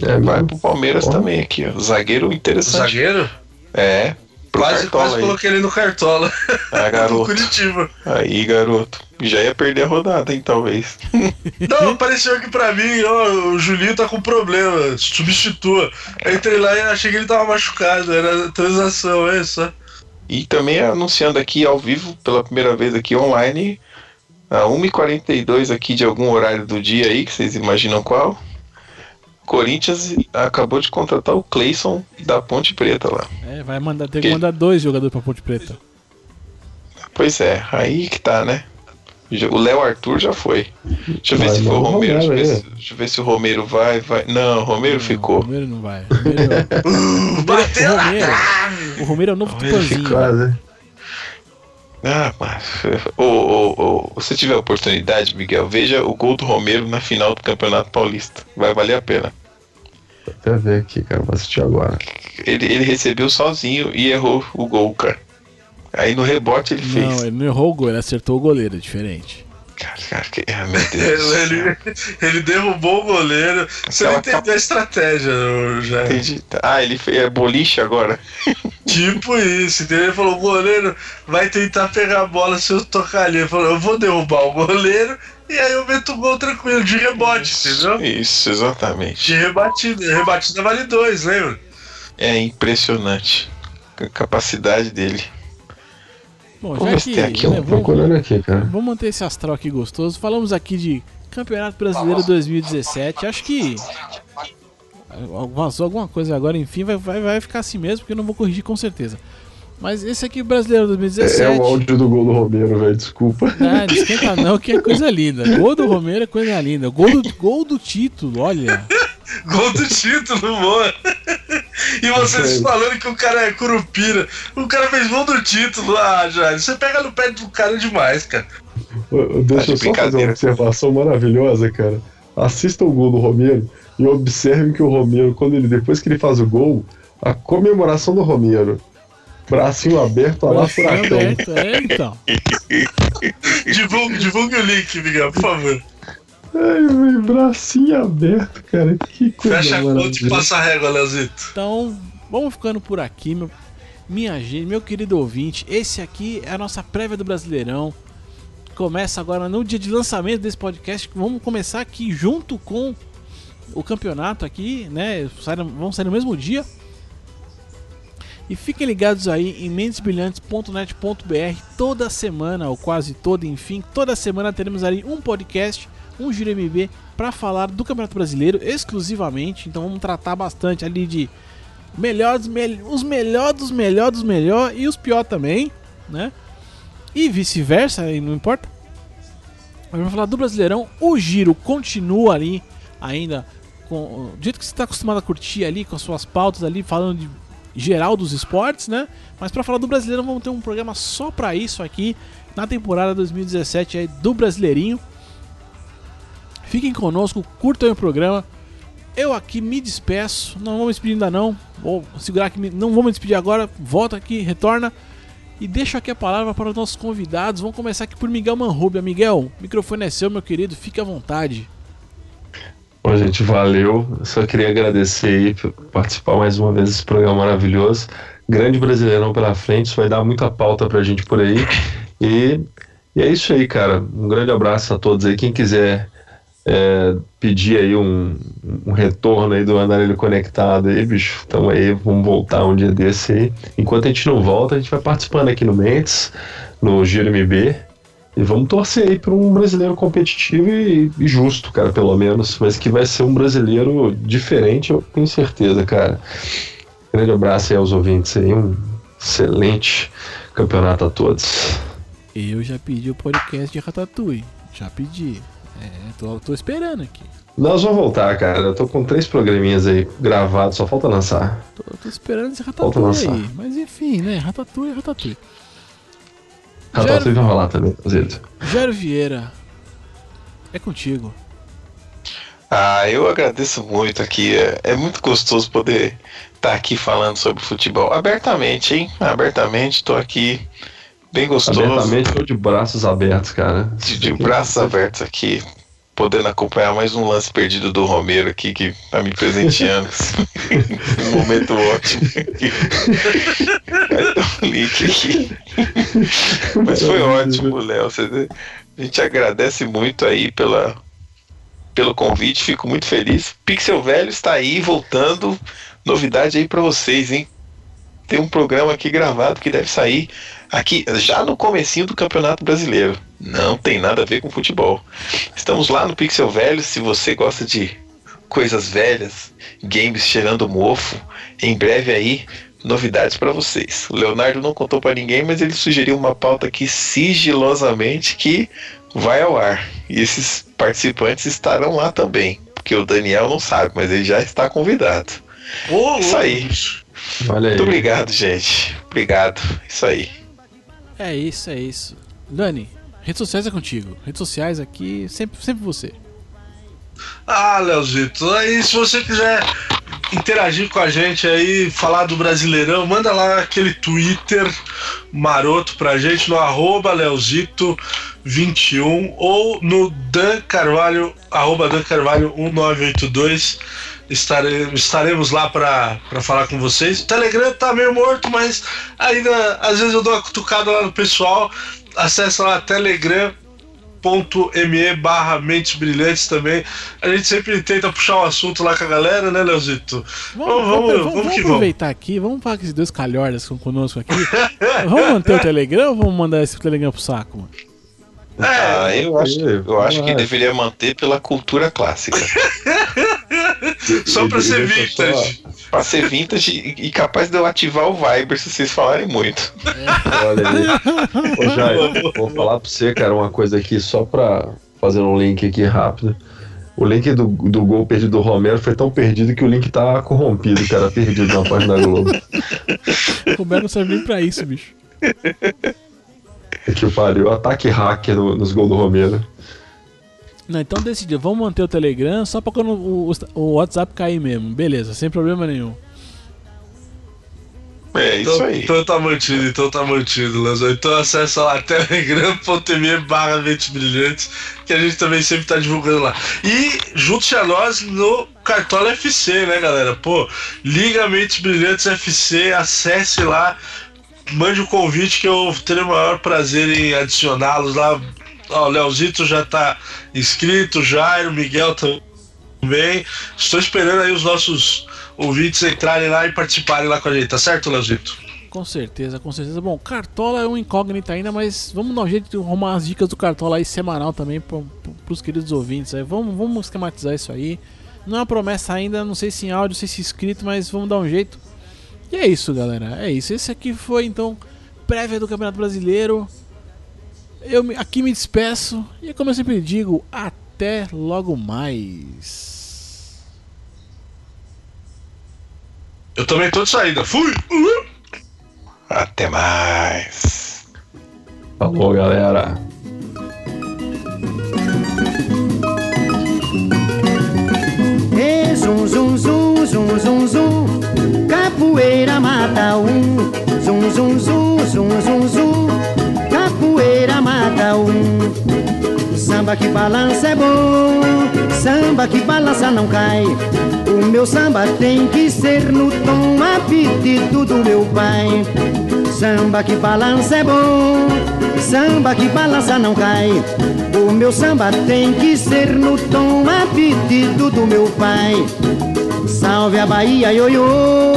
É, Vai pro Palmeiras Ó. também aqui, ó. Zagueiro interessante. Zagueiro? É, Quase, quase aí. coloquei ele no Cartola. Ah, do garoto. Curitiba. Aí, garoto. Já ia perder a rodada, hein, talvez. Não, apareceu aqui pra mim, ó, o Julinho tá com problema, substitua. Eu entrei lá e achei que ele tava machucado, era transação, é só. E também anunciando aqui ao vivo, pela primeira vez aqui online, a 1h42 aqui de algum horário do dia aí, que vocês imaginam qual. Corinthians acabou de contratar o Cleison da Ponte Preta lá. É, vai mandar, ter Que? que mandar dois jogadores pra Ponte Preta. Pois é, aí que tá, né? O Léo Arthur já foi. Deixa eu ver Vai, se for o não, Romero. Deixa eu, ver se, deixa eu ver se o Romero vai, vai. Não, o Romero O ficou. Romero não vai. O Romero, Bateu o na Romero, trave! o Romero é o novo Tupanzinho. Quase. Ah, mas. Ô, ô, ô, você tiver a oportunidade, Miguel, veja o gol do Romero na final do Campeonato Paulista. Vai valer a pena. Vou até ver aqui, cara. Vou assistir agora. Ele, ele recebeu sozinho e errou o gol, cara. Aí no rebote ele fez. Não, ele não errou o gol, ele acertou o goleiro, é diferente. Cara, que... ah, meu Deus. Ele, ele derrubou o goleiro. Você não entendeu capa- a estratégia, já. Entendi. Ah, ele fez é boliche agora. Tipo isso, entendeu? Ele falou: o goleiro vai tentar pegar a bola se eu tocar ali. Ele falou: eu vou derrubar o goleiro e aí eu meto o gol tranquilo, de rebote, entendeu? Isso, exatamente. De rebatida. Rebatida vale dois, lembra? É impressionante a capacidade dele. Bom, já que. aqui né, vamos, aqui, cara. vamos manter esse astral aqui gostoso. Falamos aqui de Campeonato Brasileiro 2017. Acho que. Vazou alguma coisa agora, enfim, vai, vai, vai ficar assim mesmo, porque eu não vou corrigir com certeza. Mas esse aqui, Brasileiro 2017. É o áudio do gol do Romero, velho. Desculpa. Ah, não esquenta não, que é coisa linda. Gol do Romero é coisa linda. Gol do, gol do título, olha. Gol do título, boa. E vocês Sei. falando que o cara é curupira. O cara fez gol do título. Ah, Jair, você pega no pé do cara demais, cara. Deixa de eu só fazer uma observação maravilhosa, cara. Assista o gol do Romero e observem que o Romero, quando ele depois que ele faz o gol, a comemoração do Romero. Bracinho aberto, olha lá, Bracinho furacão. aberto, é, então. Divulgue, divulgue o link, Miguel, por favor. Ai, velho, bracinho aberto, cara. Que coisa Fecha a conta e passa a régua, Leozito. Então, vamos ficando por aqui, meu, minha gente, meu querido ouvinte. Esse aqui é a nossa prévia do Brasileirão. Começa agora no dia de lançamento desse podcast. Vamos começar aqui junto com o campeonato aqui, né? Vamos sair no mesmo dia. E fiquem ligados aí em mentesbrilhantes.net.br toda semana, ou quase toda, enfim, toda semana teremos ali um podcast, um Giro MB para falar do Campeonato Brasileiro exclusivamente. Então vamos tratar bastante ali de melhores, mel os melhores dos melhores dos melhores e os pior também, né? E vice-versa, não importa. Mas vamos falar do Brasileirão. O Giro continua ali ainda com do jeito que você está acostumado a curtir ali com as suas pautas ali falando de geral dos esportes, né? Mas para falar do Brasileirão vamos ter um programa só para isso aqui na temporada 2017 aí do Brasileirinho. Fiquem conosco, curtam o programa. Eu aqui me despeço, não vou me despedir ainda não. Vou segurar aqui, me- não vou me despedir agora. Volta aqui, retorna e deixo aqui a palavra para os nossos convidados. Vamos começar aqui por Miguel Manrubia. Miguel, o microfone é seu, meu querido, fique à vontade. Bom, gente, valeu. Eu só queria agradecer aí por participar mais uma vez desse programa maravilhoso. Grande Brasileirão pela frente, isso vai dar muita pauta pra gente por aí. E, e é isso aí, cara. Um grande abraço a todos aí. Quem quiser é, pedir aí um, um retorno aí do Andarilho Conectado aí, bicho, tamo aí, vamos voltar um dia desse aí. Enquanto a gente não volta, a gente vai participando aqui no Mentes, no Giro MB. E vamos torcer aí para um brasileiro competitivo e, e justo, cara, pelo menos. Mas que vai ser um brasileiro diferente, eu tenho certeza, cara. Grande abraço aí aos ouvintes aí. Um excelente campeonato a todos. Eu já pedi o podcast de Ratatouille. Já pedi. É, tô, tô esperando aqui. Nós vamos voltar, cara. Eu tô com três programinhas aí gravados, só falta lançar. Tô, tô esperando esse Falta Ratatouille aí. lançar. Mas enfim, né? Ratatouille é Ratatouille. Ratatouille vai rolar também, Zito. Jairo Vieira, é contigo. Ah, eu agradeço muito aqui. É, é muito gostoso poder estar aqui falando sobre futebol abertamente, hein? Abertamente, tô aqui bem gostoso. Abertamente ou de braços abertos, cara. De, de braços abertos aqui. podendo acompanhar mais um lance perdido do Romero aqui, que tá me presenteando. um momento ótimo. Vai dar um link aqui. Mas foi ótimo, Léo. A gente agradece muito aí pela, pelo convite, fico muito feliz. Pixel Velho está aí, voltando. Novidade aí para vocês, hein? Tem um programa aqui gravado que deve sair aqui já no comecinho do Campeonato Brasileiro. Não tem nada a ver com futebol. Estamos lá no Pixel Velho, se você gosta de coisas velhas, games cheirando mofo, em breve aí novidades para vocês. O Leonardo não contou para ninguém, mas ele sugeriu uma pauta aqui sigilosamente que vai ao ar. E esses participantes estarão lá também, porque o Daniel não sabe, mas ele já está convidado. Ô, Isso aí. Olha aí. Muito obrigado, gente. Obrigado. Isso aí. É isso, é isso. Dani, redes sociais é contigo. Redes sociais aqui, sempre, sempre você. Ah, Leozito, aí se você quiser interagir com a gente aí, falar do Brasileirão, manda lá aquele Twitter maroto pra gente no arroba Leozito21 ou no Dan Carvalho, arroba Dan Carvalho 1982. Estare, estaremos lá para falar com vocês. O Telegram tá meio morto, mas ainda às vezes eu dou uma cutucada lá no pessoal. Acessa lá telegram me barra Mentes Brilhantes também. A gente sempre tenta puxar um assunto lá com a galera, né, Leozito? Vamos, vamos, vamos, vamos que aproveitar vamos. aqui, vamos falar com esses dois calhordas que estão conosco aqui. vamos manter o Telegram ou vamos mandar esse Telegram pro saco, mano? É, ah, eu acho, eu acho que deveria manter pela cultura clássica. só pra ser vintage. Só, pra ser vintage e, capaz de eu ativar o Viber se vocês falarem muito. Olha aí. Ô, Jair, vou falar pra você, cara, uma coisa aqui só pra fazer um link aqui rápido. O link do, do gol perdido do Romero foi tão perdido que o link tá corrompido, cara, perdido na página da Globo. O Romero não serve nem pra isso, bicho. Que pariu, ataque hacker no, nos gols do Romero. Não, então decidi, vamos manter o Telegram só pra quando o, o WhatsApp cair mesmo. Beleza, sem problema nenhum. É isso então, aí. Então tá mantido, então tá mantido, Lanzão. Então acessa lá telegram.me barra Brilhantes, que a gente também sempre tá divulgando lá. E junte a nós no Cartola FC, né, galera? Pô, Liga Mentes Brilhantes FC, acesse lá mande o um convite que eu terei o maior prazer em adicioná-los lá. Ó, o Leozito já tá inscrito, Jairo, Miguel também. Estou esperando aí os nossos ouvintes entrarem lá e participarem lá com a gente, tá certo, Leozito? Com certeza, com certeza. Bom, Cartola é um incógnito ainda, mas vamos dar um jeito de arrumar as dicas do Cartola aí semanal também para os queridos ouvintes. Aí. Vamos, vamos esquematizar isso aí. Não é uma promessa ainda, não sei se em áudio, não sei se escrito, mas vamos dar um jeito. E é isso, galera. É isso. Esse aqui foi então prévia do Campeonato Brasileiro. Eu aqui me despeço e como eu sempre digo, até logo mais. Eu também tô de saída. Fui. Até mais. Falou, galera. E zum zum zum zum zum zum Capoeira mata um, zum zum zum zum zum zum. Samba que balança é bom, samba que balança não cai. O meu samba tem que ser no tom apetito do meu pai. Samba que balança é bom, samba que balança não cai. O meu samba tem que ser no tom apetito do meu pai. Salve a Bahia, ioiô,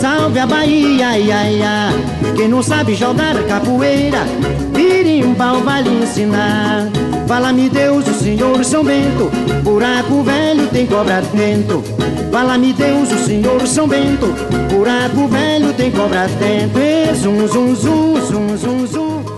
salve a Bahia, ia, ia. Quem não sabe jogar capoeira, birimbau vai lhe ensinar. Fala-me Deus, o Senhor São Bento, buraco velho tem cobra dentro. Fala-me Deus, o Senhor São Bento, buraco velho tem cobra dentro. E zum, zum, zum, zum, zum, zum.